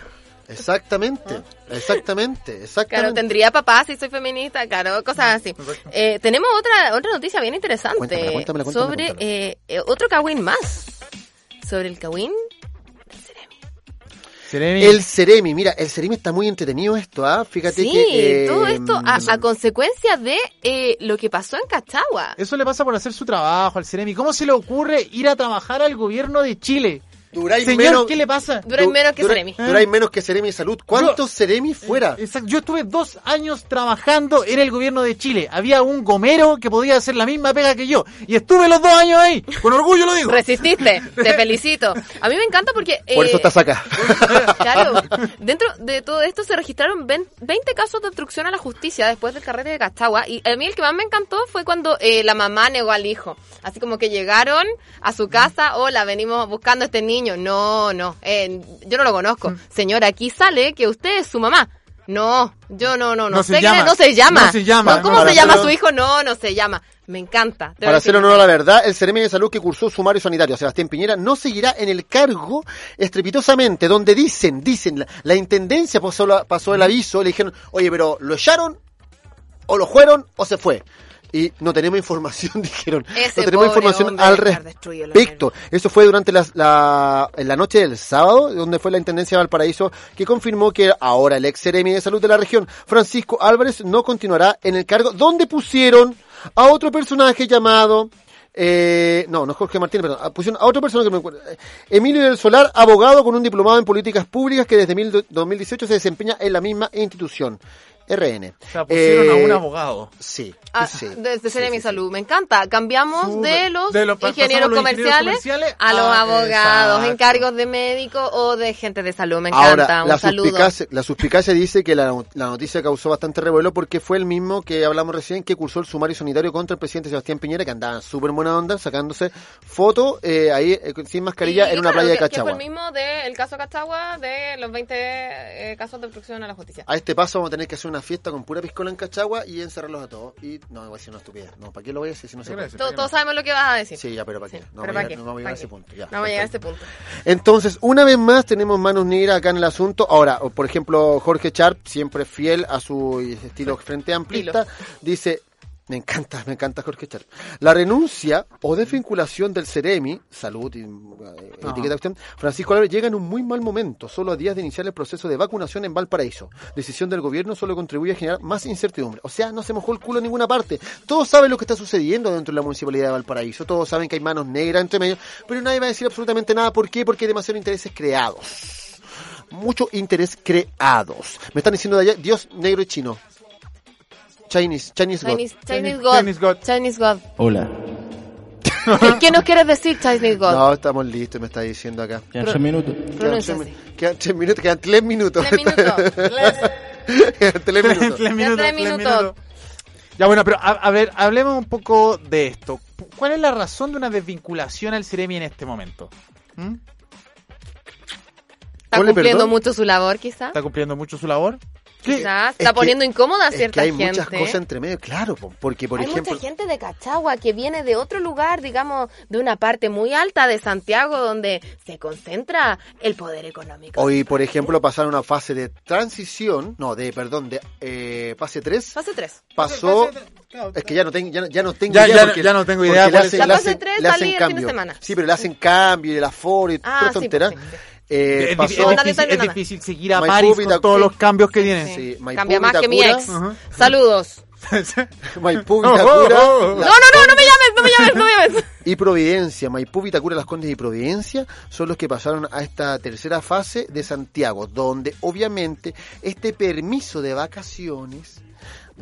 Speaker 2: Exactamente, exactamente,
Speaker 3: claro,
Speaker 2: exactamente.
Speaker 3: tendría papá si soy feminista, claro, cosas así. Eh, tenemos otra otra noticia bien interesante
Speaker 2: Cuéntamela, cuéntamela, cuéntamela,
Speaker 3: sobre
Speaker 2: cuéntamela.
Speaker 3: eh, eh, otro Kawin más. Sobre el Kawin.
Speaker 1: Seremi.
Speaker 2: El Ceremi, mira, el Ceremi está muy entretenido esto, ¿ah? Fíjate
Speaker 3: Sí,
Speaker 2: que... eh,
Speaker 3: todo esto a, a consecuencia de eh, lo que pasó en Cachagua.
Speaker 1: Eso le pasa por hacer su trabajo al Ceremi. ¿Cómo se le ocurre ir a trabajar al gobierno de Chile?
Speaker 2: Duráis
Speaker 1: Señor,
Speaker 2: menos-
Speaker 1: ¿qué le pasa?
Speaker 3: Duráis menos que
Speaker 2: Dura-
Speaker 3: Ceremi.
Speaker 2: Duráis menos que Ceremi Salud. ¿Cuántos Ceremi fuera?
Speaker 1: Exacto. Yo estuve dos años trabajando en el gobierno de Chile. Había un gomero que podía hacer la misma pega que yo. Y estuve los dos años ahí. Con orgullo lo digo.
Speaker 3: Resististe, te felicito. A mí me encanta porque...
Speaker 2: Por
Speaker 3: eh,
Speaker 2: eso estás acá.
Speaker 3: Claro, dentro de todo esto se registraron 20 casos de obstrucción a la justicia después del carrete de Cachagua y a mí el que más me encantó fue cuando eh, la mamá negó al hijo. Así como que llegaron a su casa, hola, venimos buscando a este niño. No, no, eh, yo no lo conozco. Señora, aquí sale que usted es su mamá. No, yo no, no, no,
Speaker 1: No
Speaker 3: sé
Speaker 1: se llama.
Speaker 3: no se llama.
Speaker 1: No se llama.
Speaker 3: ¿Cómo se llama su hijo? No, no se llama. Me encanta.
Speaker 2: Para hacer honor a la verdad, el Ceremi de Salud que cursó sumario sanitario, Sebastián Piñera, no seguirá en el cargo estrepitosamente, donde dicen, dicen, la, la intendencia pasó, la- pasó el aviso, le dijeron, oye, pero ¿lo echaron? ¿O lo fueron? ¿O se fue? Y no tenemos información, dijeron.
Speaker 3: Ese
Speaker 2: no tenemos información al respecto. Eso fue durante la, la- en la noche del sábado, donde fue la Intendencia de Valparaíso, que confirmó que ahora el ex Ceremi de Salud de la región, Francisco Álvarez, no continuará en el cargo, donde pusieron a otro personaje llamado... Eh, no, no es Jorge Martínez, perdón. Pusieron a otro personaje que no me acuerdo. Eh, Emilio del Solar, abogado con un diplomado en políticas públicas que desde mil- 2018 se desempeña en la misma institución. RN.
Speaker 1: O sea, pusieron a un
Speaker 2: Eh,
Speaker 1: abogado.
Speaker 2: Sí.
Speaker 3: Ah,
Speaker 2: sí.
Speaker 3: desde Ceremi Salud, me encanta. Cambiamos de los
Speaker 1: De
Speaker 3: ingenieros
Speaker 1: los ingenieros
Speaker 3: comerciales,
Speaker 1: comerciales
Speaker 3: a los abogados,
Speaker 1: exacto.
Speaker 3: encargos de médicos o de gente de salud. Me encanta.
Speaker 2: Ahora,
Speaker 3: Un
Speaker 2: la
Speaker 3: saludo.
Speaker 2: suspicacia, la suspicacia dice que la, la noticia causó bastante revuelo porque fue el mismo que hablamos recién que cursó el sumario sanitario contra el presidente Sebastián Piñera, que andaba en súper buena onda, sacándose fotos eh, ahí eh, sin mascarilla
Speaker 3: Y,
Speaker 2: en una
Speaker 3: claro,
Speaker 2: playa de
Speaker 3: que- que fue
Speaker 2: Cachagua.
Speaker 3: el mismo del caso Cachagua de los 20 eh, casos de obstrucción a la justicia.
Speaker 2: A este paso vamos a tener que hacer una fiesta con pura piscola en Cachagua y encerrarlos a todos. Y no, voy a decir una estupidez. No, ¿para qué lo voy a decir si no se puede?
Speaker 3: To- Todos sabemos lo que vas a decir.
Speaker 2: Sí, ya, pero ¿para qué?
Speaker 3: Sí,
Speaker 2: No
Speaker 3: pero
Speaker 2: vamos a
Speaker 3: ¿para
Speaker 2: llegar-
Speaker 3: qué?
Speaker 2: no vamos a llegar a
Speaker 3: ¿Para
Speaker 2: ese punto, ya,
Speaker 3: No vamos a llegar a ese
Speaker 2: perfecto.
Speaker 3: punto.
Speaker 2: Entonces, una vez más tenemos manos negras acá en el asunto. Ahora, por ejemplo, Jorge Sharp, siempre fiel a su estilo frente amplista, dice, me encanta, me encanta Jorge Sharp. La renuncia o desvinculación del Ceremi, salud y eh, etiqueta cuestión, Francisco Álvarez llega en un muy mal momento, solo a días de iniciar el proceso de vacunación en Valparaíso. Decisión del gobierno solo contribuye a generar más incertidumbre. O sea, no se mojó el culo en ninguna parte. Todos saben lo que está sucediendo dentro de la municipalidad de Valparaíso, todos saben que hay manos negras entre medio, pero nadie va a decir absolutamente nada. ¿Por qué? Porque hay demasiados intereses creados. Mucho interés creados. Me están diciendo de allá, Dios negro y chino. Chinese, Chinese God.
Speaker 3: Chinese, Chinese God.
Speaker 1: Chinese God.
Speaker 3: Chinese God.
Speaker 11: Hola.
Speaker 3: ¿Qué, qué nos quieres decir, Chinese God?
Speaker 2: No, estamos listos, me está diciendo acá.
Speaker 11: Quedan tres minutos.
Speaker 2: Quedan tres, quedan minutos, quedan tres minutos.
Speaker 3: Tres minutos.
Speaker 2: Quedan tres minutos.
Speaker 1: Tres minutos,
Speaker 3: tres minutos.
Speaker 1: Ya bueno, pero a, a ver, hablemos un poco de esto. ¿Cuál es la razón de una desvinculación al Ceremi en este momento? ¿Mm?
Speaker 3: ¿Está cumpliendo
Speaker 2: perdón.
Speaker 3: mucho su labor, quizá?
Speaker 1: ¿Está cumpliendo mucho su labor?
Speaker 3: Quizás.
Speaker 2: Es
Speaker 3: Está
Speaker 2: que-
Speaker 3: poniendo incómoda a
Speaker 2: Es
Speaker 3: cierta
Speaker 2: que hay
Speaker 3: gente.
Speaker 2: muchas cosas entre medio, claro, po, porque por
Speaker 3: Hay
Speaker 2: ejemplo...
Speaker 3: mucha gente de Cachagua que viene de otro lugar, digamos, de una parte muy alta de Santiago, donde se concentra el poder económico.
Speaker 2: Hoy, por ejemplo, pasaron a fase de transición, no, de, perdón, de eh, fase 3.
Speaker 3: Fase 3.
Speaker 2: Pasó, es que ya no tengo, ya, no- ya no tengo
Speaker 1: Ya-
Speaker 2: idea.
Speaker 1: ya-
Speaker 2: porque-
Speaker 1: ya no tengo
Speaker 2: porque
Speaker 1: idea
Speaker 2: le
Speaker 1: cuál es.
Speaker 2: hacen-
Speaker 3: La fase
Speaker 2: hacen-
Speaker 3: tres
Speaker 2: le
Speaker 3: salía
Speaker 2: hacen
Speaker 3: el fin de semana.
Speaker 2: Sí, pero le hacen cambio y el aforo y
Speaker 3: Ah,
Speaker 2: pura
Speaker 3: sí,
Speaker 2: tontera.
Speaker 3: pues, sí, sí.
Speaker 2: Eh,
Speaker 1: es,
Speaker 2: pasó-
Speaker 1: difícil, es seguir a
Speaker 2: Maipú,
Speaker 1: París con todos los cambios que tiene.
Speaker 2: Sí,
Speaker 3: Cambia más que mi ex. Saludos.
Speaker 2: Maipú,
Speaker 1: Oh,
Speaker 2: Vitacura,
Speaker 1: oh, oh.
Speaker 2: la-
Speaker 3: No, no, no, no me llames, no me llames, no me llames.
Speaker 2: y Providencia, Maipú, Vitacura, Las Condes y Providencia son los que pasaron a esta tercera fase de Santiago, donde obviamente este permiso de vacaciones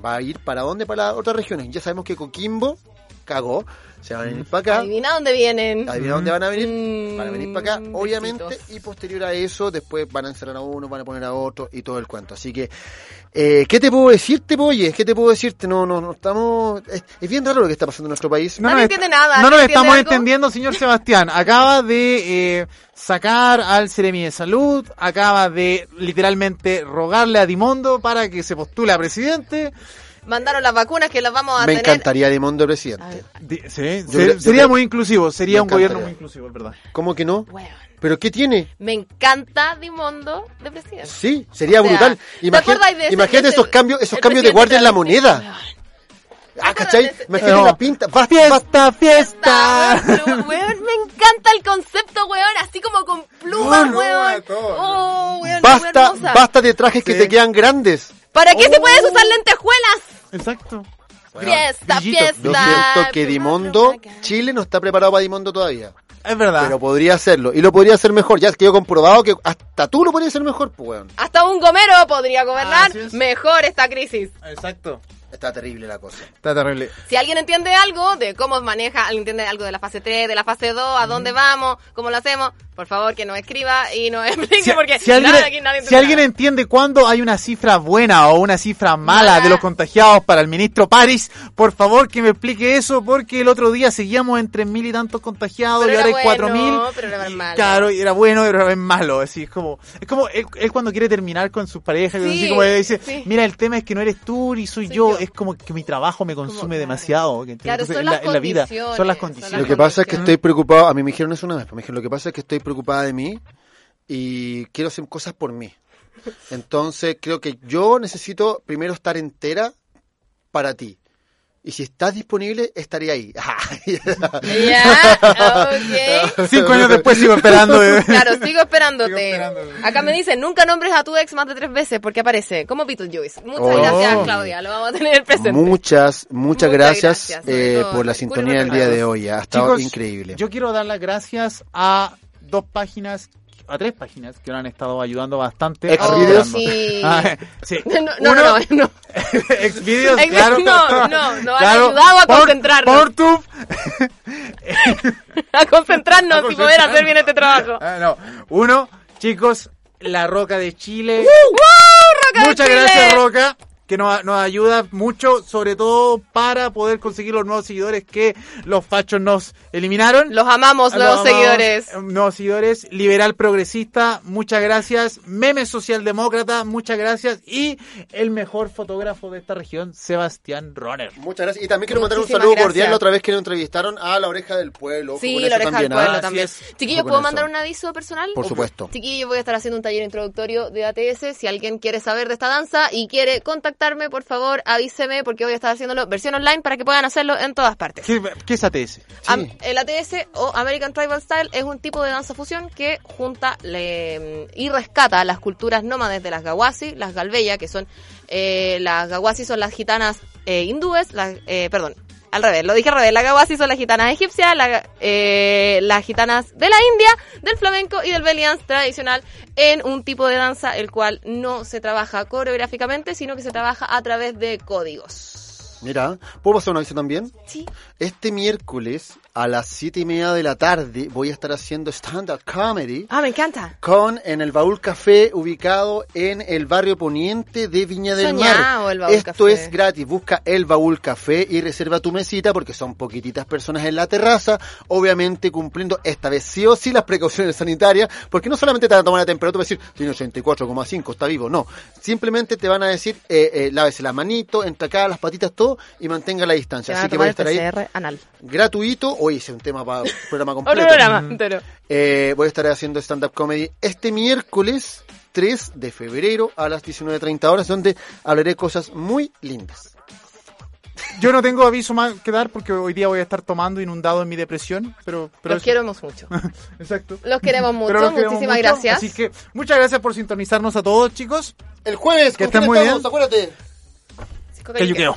Speaker 2: va a ir para dónde, para las otras regiones. Ya sabemos que Coquimbo cagó. Se van a venir para acá.
Speaker 3: Adivina dónde vienen.
Speaker 2: Adivina dónde van a venir.
Speaker 3: Mm,
Speaker 2: Van a venir para acá, obviamente,
Speaker 3: besitos.
Speaker 2: y posterior a eso, después van a encerrar a uno, van a poner a otro y todo el cuento. Así que, eh, ¿qué te puedo decirte, Poye? ¿Qué te puedo decirte? No, no, no estamos. Es, es bien raro lo que está pasando en nuestro país.
Speaker 1: No nos
Speaker 3: entiende nada,
Speaker 1: No
Speaker 3: ¿alguien
Speaker 1: nos estamos
Speaker 3: algo?
Speaker 1: entendiendo, señor Sebastián. Acaba de eh, sacar al Ceremi de Salud, acaba de literalmente rogarle a Dimondo para que se postule a presidente.
Speaker 3: Mandaron las vacunas que las vamos a
Speaker 2: Me
Speaker 3: tener.
Speaker 2: encantaría de presidente.
Speaker 1: Sí,
Speaker 2: Yo yo
Speaker 1: sería muy inclusivo, sería un gobierno muy inclusivo, es verdad.
Speaker 2: ¿Cómo que no? ¿Pero qué tiene?
Speaker 3: Me encanta Dimondo de presidente.
Speaker 2: Sí, sería
Speaker 3: O sea,
Speaker 2: brutal.
Speaker 3: ¿te
Speaker 2: Imagina-
Speaker 3: acuerdas de ese-
Speaker 2: imagínate
Speaker 3: de ese-
Speaker 2: esos cambios, esos cambios de guardia en la moneda. Ah, ¿cachai? Imagínate
Speaker 1: No.
Speaker 2: la pinta. Basta,
Speaker 1: Fiesta,
Speaker 2: basta.
Speaker 1: fiesta.
Speaker 3: Weón, weón, me encanta el concepto, weón, así como con plumas,
Speaker 1: No,
Speaker 3: weón. Oh, weón,
Speaker 2: Basta, basta de trajes que te quedan grandes.
Speaker 3: ¿Para qué se
Speaker 1: Oh.
Speaker 3: puedes usar lentejuelas?
Speaker 1: Exacto.
Speaker 3: Fiesta, fiesta.
Speaker 2: Yo siento que Dimondo, Chile no está preparado para Dimondo todavía.
Speaker 1: Es verdad.
Speaker 2: Pero podría hacerlo. Y lo podría hacer mejor. Ya quedó comprobado que hasta tú lo podrías hacer mejor, pues, weón.
Speaker 3: Hasta un gomero podría gobernar
Speaker 1: es.
Speaker 3: mejor esta crisis.
Speaker 1: Exacto.
Speaker 2: Está terrible la cosa.
Speaker 1: Está terrible.
Speaker 3: Si alguien entiende algo de cómo maneja, alguien entiende algo de la fase 3, de la fase 2, a dónde vamos, cómo lo hacemos, por favor que nos escriba y nos explique
Speaker 1: Si,
Speaker 3: porque
Speaker 1: si alguien,
Speaker 3: nada, aquí nadie
Speaker 1: si
Speaker 3: entiende
Speaker 1: alguien
Speaker 3: nada.
Speaker 1: entiende cuándo hay una cifra buena o una cifra mala de los contagiados para el ministro París, por favor que me explique eso, porque el otro día seguíamos en tres mil y tantos contagiados
Speaker 3: Pero
Speaker 1: y ahora hay cuatro mil.
Speaker 3: bueno, pero era malo.
Speaker 1: Claro, y era bueno, pero era malo. Así es como, es como él, él cuando quiere terminar con sus parejas,
Speaker 3: Sí,
Speaker 1: así como dice,
Speaker 3: sí.
Speaker 1: mira, el tema es que no eres tú ni soy,
Speaker 3: Soy
Speaker 1: yo.
Speaker 3: yo.
Speaker 1: es como que mi trabajo me consume
Speaker 3: claro.
Speaker 1: demasiado.
Speaker 3: Claro,
Speaker 1: entonces,
Speaker 3: son
Speaker 1: en, la,
Speaker 3: las
Speaker 1: en la vida,
Speaker 3: condiciones,
Speaker 1: son las
Speaker 3: son
Speaker 1: condiciones.
Speaker 2: Lo que pasa es que estoy preocupado. A mí me dijeron eso una vez. Me dijeron, lo que pasa es que estoy preocupada de mí y quiero hacer cosas por mí. Entonces creo que yo necesito primero estar entera para ti. Y si estás disponible, estaré ahí.
Speaker 3: Ya, ok.
Speaker 1: Cinco años después sigo esperando. eh.
Speaker 3: Claro, sigo esperándote.
Speaker 1: Sigo.
Speaker 3: Acá me dicen, nunca nombres a tu ex más de tres veces porque aparece como Beetlejuice. Muchas
Speaker 2: Oh.
Speaker 3: gracias, Claudia. Lo vamos a tener presente.
Speaker 2: Muchas, muchas
Speaker 3: Muchas
Speaker 2: gracias,
Speaker 3: gracias,
Speaker 2: eh, por la sintonía del día de hoy. Ha estado
Speaker 1: Chicos,
Speaker 2: increíble.
Speaker 1: Yo quiero dar las gracias a dos páginas, a tres páginas que nos han estado ayudando bastante.
Speaker 2: Exvideos.
Speaker 3: Oh, sí.
Speaker 1: Ah, sí.
Speaker 3: No, no, no,
Speaker 1: Uno,
Speaker 3: no, no.
Speaker 1: Exvideos,
Speaker 3: Ex-
Speaker 1: claro.
Speaker 3: no, no, nos han
Speaker 1: Claro.
Speaker 3: ayudado a
Speaker 1: Por-
Speaker 3: concentrarnos.
Speaker 1: Portube.
Speaker 3: A concentrarnos
Speaker 1: A
Speaker 3: y poder hacer bien este trabajo.
Speaker 1: Ah, no. Uno, chicos, La Roca de Chile.
Speaker 3: ¡Roca de
Speaker 1: Muchas
Speaker 3: Chile!
Speaker 1: gracias, Roca. Que nos, nos ayuda mucho, sobre todo para poder conseguir los nuevos seguidores que los fachos nos eliminaron.
Speaker 3: Los amamos, nuevos
Speaker 1: amamos,
Speaker 3: seguidores.
Speaker 1: eh, Nuevos seguidores. Liberal progresista, muchas gracias. Meme socialdemócrata, muchas gracias. Y el mejor fotógrafo de esta región, Sebastián Roner.
Speaker 2: Muchas gracias. Y también quiero mandar un saludo
Speaker 3: gracias.
Speaker 2: cordial la otra vez que nos entrevistaron a la oreja del pueblo.
Speaker 3: Sí,
Speaker 2: con
Speaker 3: la
Speaker 2: eso
Speaker 3: oreja del pueblo
Speaker 2: ¿ah?
Speaker 3: también. Chiquillos, ¿puedo
Speaker 2: eso.
Speaker 3: mandar un aviso personal?
Speaker 2: Por supuesto.
Speaker 3: Chiquillos, voy a estar haciendo un taller introductorio de ATS. Si alguien quiere saber de esta danza y quiere contactarme, por favor, avíseme porque voy a estar haciéndolo versión online para que puedan hacerlo en todas partes.
Speaker 1: ¿Qué, qué es ATS?
Speaker 3: Am- el ATS o American Tribal Style es un tipo de danza fusión que junta le- y rescata las culturas nómades de las Gawasi, las Galbeya, que son eh, las Gawasi son las gitanas eh, hindúes, las, eh, perdón, al revés, lo dije al revés, las Gawasi son las gitanas egipcias, la- eh, las gitanas de la India, del flamenco y del belly dance tradicional en un tipo de danza el cual no se trabaja coreográficamente, sino que se trabaja a través de códigos.
Speaker 2: Mira, ¿puedo pasar un aviso también?
Speaker 3: Sí.
Speaker 2: Este miércoles a las siete y media de la tarde voy a estar haciendo stand-up comedy
Speaker 3: Ah, me encanta.
Speaker 2: con en el Baúl Café ubicado en el barrio poniente de Viña del
Speaker 3: Soñado
Speaker 2: Mar.
Speaker 3: el Baúl
Speaker 2: Esto
Speaker 3: Café.
Speaker 2: es gratis, busca el Baúl Café y reserva tu mesita porque son poquititas personas en la terraza, obviamente cumpliendo esta vez sí o sí las precauciones sanitarias, porque no solamente te van a tomar la temperatura y decir, tiene 84,5, está vivo, no, simplemente te van a decir, eh, eh, lávese la manito, entre acá las patitas, todo y mantenga la distancia. Así que voy a estar ahí
Speaker 3: anal.
Speaker 2: gratuito, hoy es un tema para programa completo.
Speaker 3: programa entero.
Speaker 2: Eh, voy a estar haciendo stand-up comedy este miércoles 3 de febrero a las 19.30 horas, donde hablaré cosas muy lindas.
Speaker 1: Yo no tengo aviso más que dar porque hoy día voy a estar tomando inundado en mi depresión, pero... pero
Speaker 3: Los
Speaker 1: eso-
Speaker 3: queremos mucho.
Speaker 1: Exacto.
Speaker 3: Los queremos mucho.
Speaker 1: Pero los queremos
Speaker 3: Muchísimas
Speaker 1: mucho,
Speaker 3: gracias.
Speaker 1: Así que muchas gracias por sintonizarnos a todos, chicos.
Speaker 2: El jueves,
Speaker 1: Que
Speaker 2: ¿con quién
Speaker 1: estén muy
Speaker 2: estamos?
Speaker 1: bien.
Speaker 2: Acuérdate.
Speaker 1: Cayuqueo.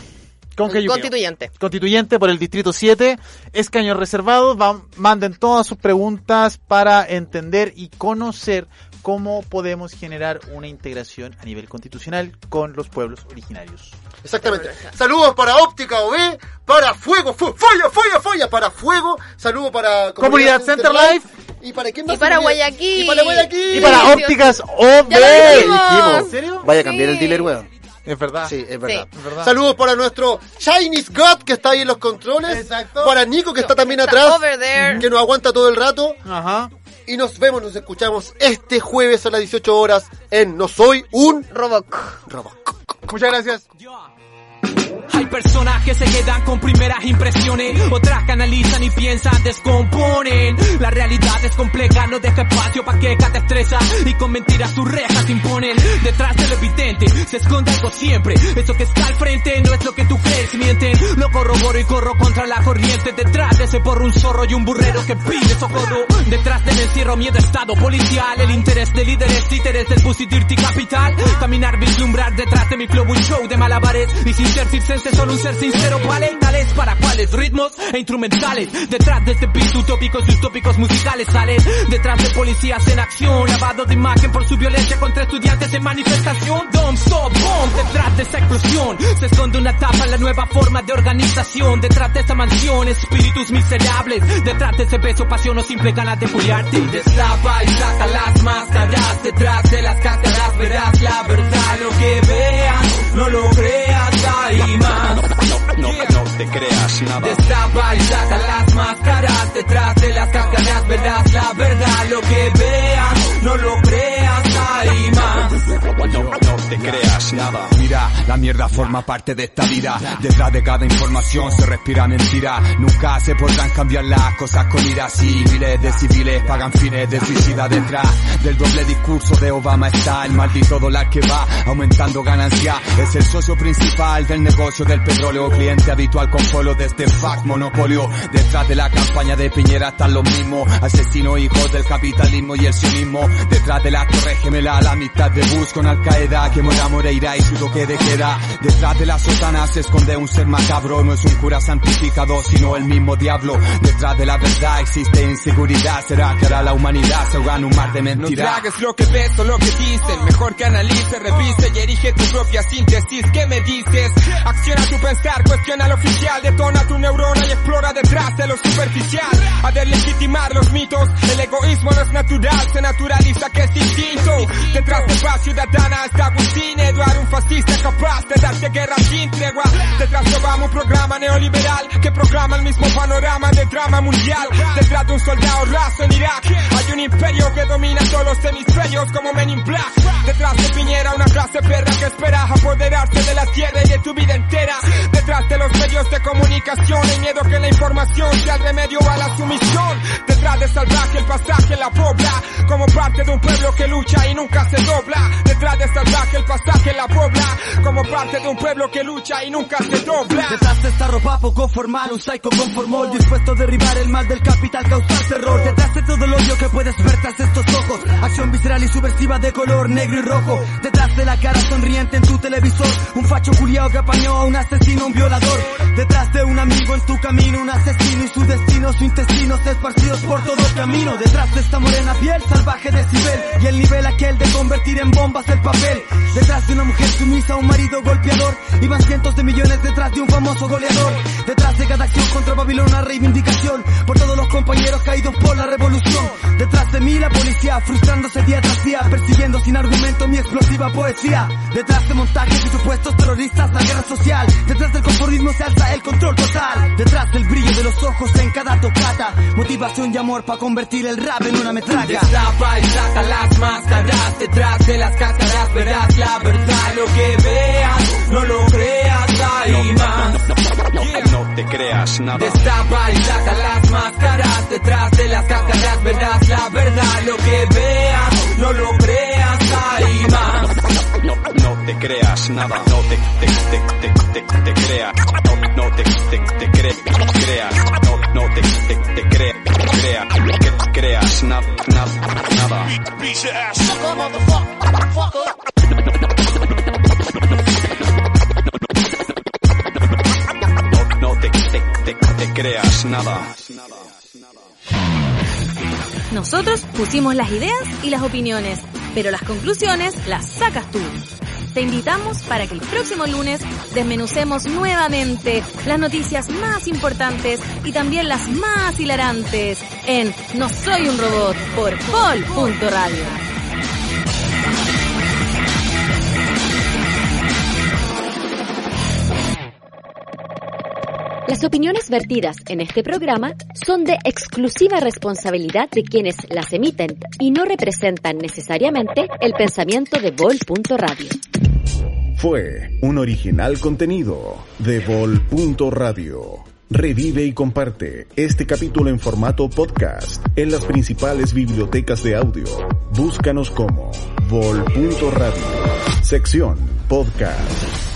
Speaker 1: Con.
Speaker 3: Constituyente.
Speaker 1: Constituyente por el Distrito 7, escaños reservados, va- manden todas sus preguntas para entender y conocer cómo podemos generar una integración a nivel constitucional con los pueblos originarios.
Speaker 2: Exactamente. Saludos para Óptica OB, para Fuego, fu Folla, Folla, Folla, para Fuego. Saludos para
Speaker 1: Comunidad Center Life.
Speaker 2: ¿Y para quién
Speaker 3: Y
Speaker 2: más?
Speaker 3: para
Speaker 2: me olvida?
Speaker 3: Guayaquil.
Speaker 2: Y para Guayaquil.
Speaker 1: Y para ópticas OB. ¿En serio?
Speaker 2: Vaya a
Speaker 3: Sí.
Speaker 2: cambiar el dealer, weón.
Speaker 1: Es verdad.
Speaker 2: Sí, es verdad.
Speaker 1: Es verdad.
Speaker 2: Saludos para nuestro Chinese God que está ahí en los controles.
Speaker 1: Exacto.
Speaker 2: Para Nico que está también
Speaker 3: Está
Speaker 2: atrás.
Speaker 3: over there.
Speaker 2: Que nos aguanta todo el rato.
Speaker 1: Ajá.
Speaker 2: Y nos vemos, nos escuchamos este jueves a las 18 horas en No Soy un
Speaker 3: Roboc.
Speaker 2: Robot.
Speaker 1: Muchas gracias.
Speaker 11: Hay personas que se quedan con primeras impresiones, otras que analizan y piensan, descomponen. La realidad es compleja, no deja espacio para que te estresa y con mentiras tus rejas imponen. Detrás del evidente se esconde algo siempre. Eso que está al frente no es lo que tú crees, mienten. Lo corroboro y corro contra la corriente. Detrás de ese porro un zorro y un burrero que pide socorro. Detrás del encierro, miedo, estado policial. El interés de líderes, títeres del Pussy Dirty Capital. Caminar, vislumbrar detrás de mi flow, un show de malabares. Y sin ser circense, solo un ser sincero. Palentales para cuáles ritmos e instrumentales. Detrás de este beat, utópicos y utópicos musicales salen. Detrás de policías en acción. Lavado de imagen por su violencia contra estudiantes en manifestación. Don't stop, bomb. Detrás de esa explosión se esconde una tapa la nueva forma de organización. Detrás de esta mansión, espíritus miserables. Detrás de ese beso, pasión o simple ganas de culiarte. Y destapa y saca las máscaras. Detrás de las cáscaras verás la verdad. Lo que veas, no lo creas, hay más.
Speaker 12: No, no te creas nada.
Speaker 11: Destapa y saca las máscaras Detrás de las cáscaras verás la verdad Lo que veas, no lo creas,
Speaker 12: No, no te creas nada.
Speaker 13: Mira, la mierda forma parte de esta vida. Detrás de cada información se respira mentira. Nunca se podrán cambiar las cosas con ira. Miles de civiles pagan fines de suicida detrás del doble discurso de Obama está el maldito dólar que va aumentando ganancia. Es el socio principal del negocio del petróleo, cliente habitual con polo de este fact monopolio. Detrás de la campaña de Piñera están los mismos asesinos hijos del capitalismo y el sionismo. Detrás de la torre gemela la amistad de Bush con Al Qaeda que mora Moreira y su toque de queda. Detrás de la sotana se esconde un ser macabro, no es un cura santificado sino el mismo diablo. Detrás de la verdad existe inseguridad, será que ahora la humanidad se ahoga en un mar de
Speaker 11: No
Speaker 13: mentiras.
Speaker 11: tragues lo que ves o lo que dicen Mejor que analice, revise y erige tu propia síntesis ¿Qué me dices? Acciona tu pensar, cuestiona lo oficial Detona tu neurona y explora detrás de lo superficial A deslegitimar los mitos El egoísmo no es natural, se naturaliza que es instinto Detrás de paz ciudadana está Agustín Eduardo Un fascista capaz de darte guerra sin tregua. Detrás de Obama un programa neoliberal Que proclama el mismo panorama de drama mundial. Detrás de un soldado raso en Irak Hay un imperio que domina todos los hemisferios como Men in Black. Detrás de Piñera una clase perra que espera apoderarse de la tierra y de tu vida entera. Detrás de los medios de comunicación hay miedo que la información sea el remedio a la sumisión. Detrás de salvaje el pasaje la pobla Como parte de un pueblo que lucha y nunca se dobla. Detrás de salvaje el pasaje la pobla Como parte de un pueblo que lucha y nunca se dobla.
Speaker 14: Detrás de esta ropa poco formal, un psycho conformol Dispuesto a derribar el mal del capital, causar terror Detrás de todo el odio que puedes ver tras estos ojos. Acción visceral y subversiva de color negro y rojo. Detrás de la cara sonriente en tu televisor. Un facho culiao que apañó a un asesino, un violador. Detrás de un amigo en tu camino, un asesino y su destino Su intestinos esparcidos por todo camino. Detrás de esta morena piel salvaje de Cibel Y el nivel aquel de convertir en bombas el papel. Detrás de una mujer sumisa, un marido golpeador. Y van cientos de millones detrás de un famoso goleador. Detrás de cada acción contra Babilón una reivindicación. Por todos los compañeros caídos por la revolución. Detrás de mí la policía frustrándose día tras día Persiguiendo sin argumento mi explosiva poesía. Detrás de montajes y supuestos terroristas la guerra social. Detrás del conformismo se alza el control total. Detrás del brillo de los ojos en cada tocata. Motivación y amor para convertir el rap en una metralla.
Speaker 11: Y saca las máscaras Detrás de las cáscaras verás la verdad Lo que veas, no lo creas, hay más
Speaker 12: No te creas nada.
Speaker 11: Destapa y saca las máscaras Detrás de las cáscaras verás la verdad Lo que veas, no lo creas, hay más
Speaker 12: No, no te creas nada. No te, te, te, te, te, te creas. No, no te, te, te cre- creas. No, no te, te, te cre- crea- que creas nada, nada, nada. No te, te, te, te creas nada.
Speaker 5: Nosotros pusimos las ideas y las opiniones. pero las conclusiones las sacas tú. Te invitamos para que el próximo lunes desmenucemos nuevamente las noticias más importantes y también las más hilarantes en No Soy un Robot por Vol.radio.
Speaker 15: Las opiniones vertidas en este programa son de exclusiva responsabilidad de quienes las emiten y no representan necesariamente el pensamiento de Vol.radio.
Speaker 9: Fue un original contenido de Vol.radio. Revive y comparte este capítulo en formato podcast en las principales bibliotecas de audio. Búscanos como Vol.radio. Sección podcast.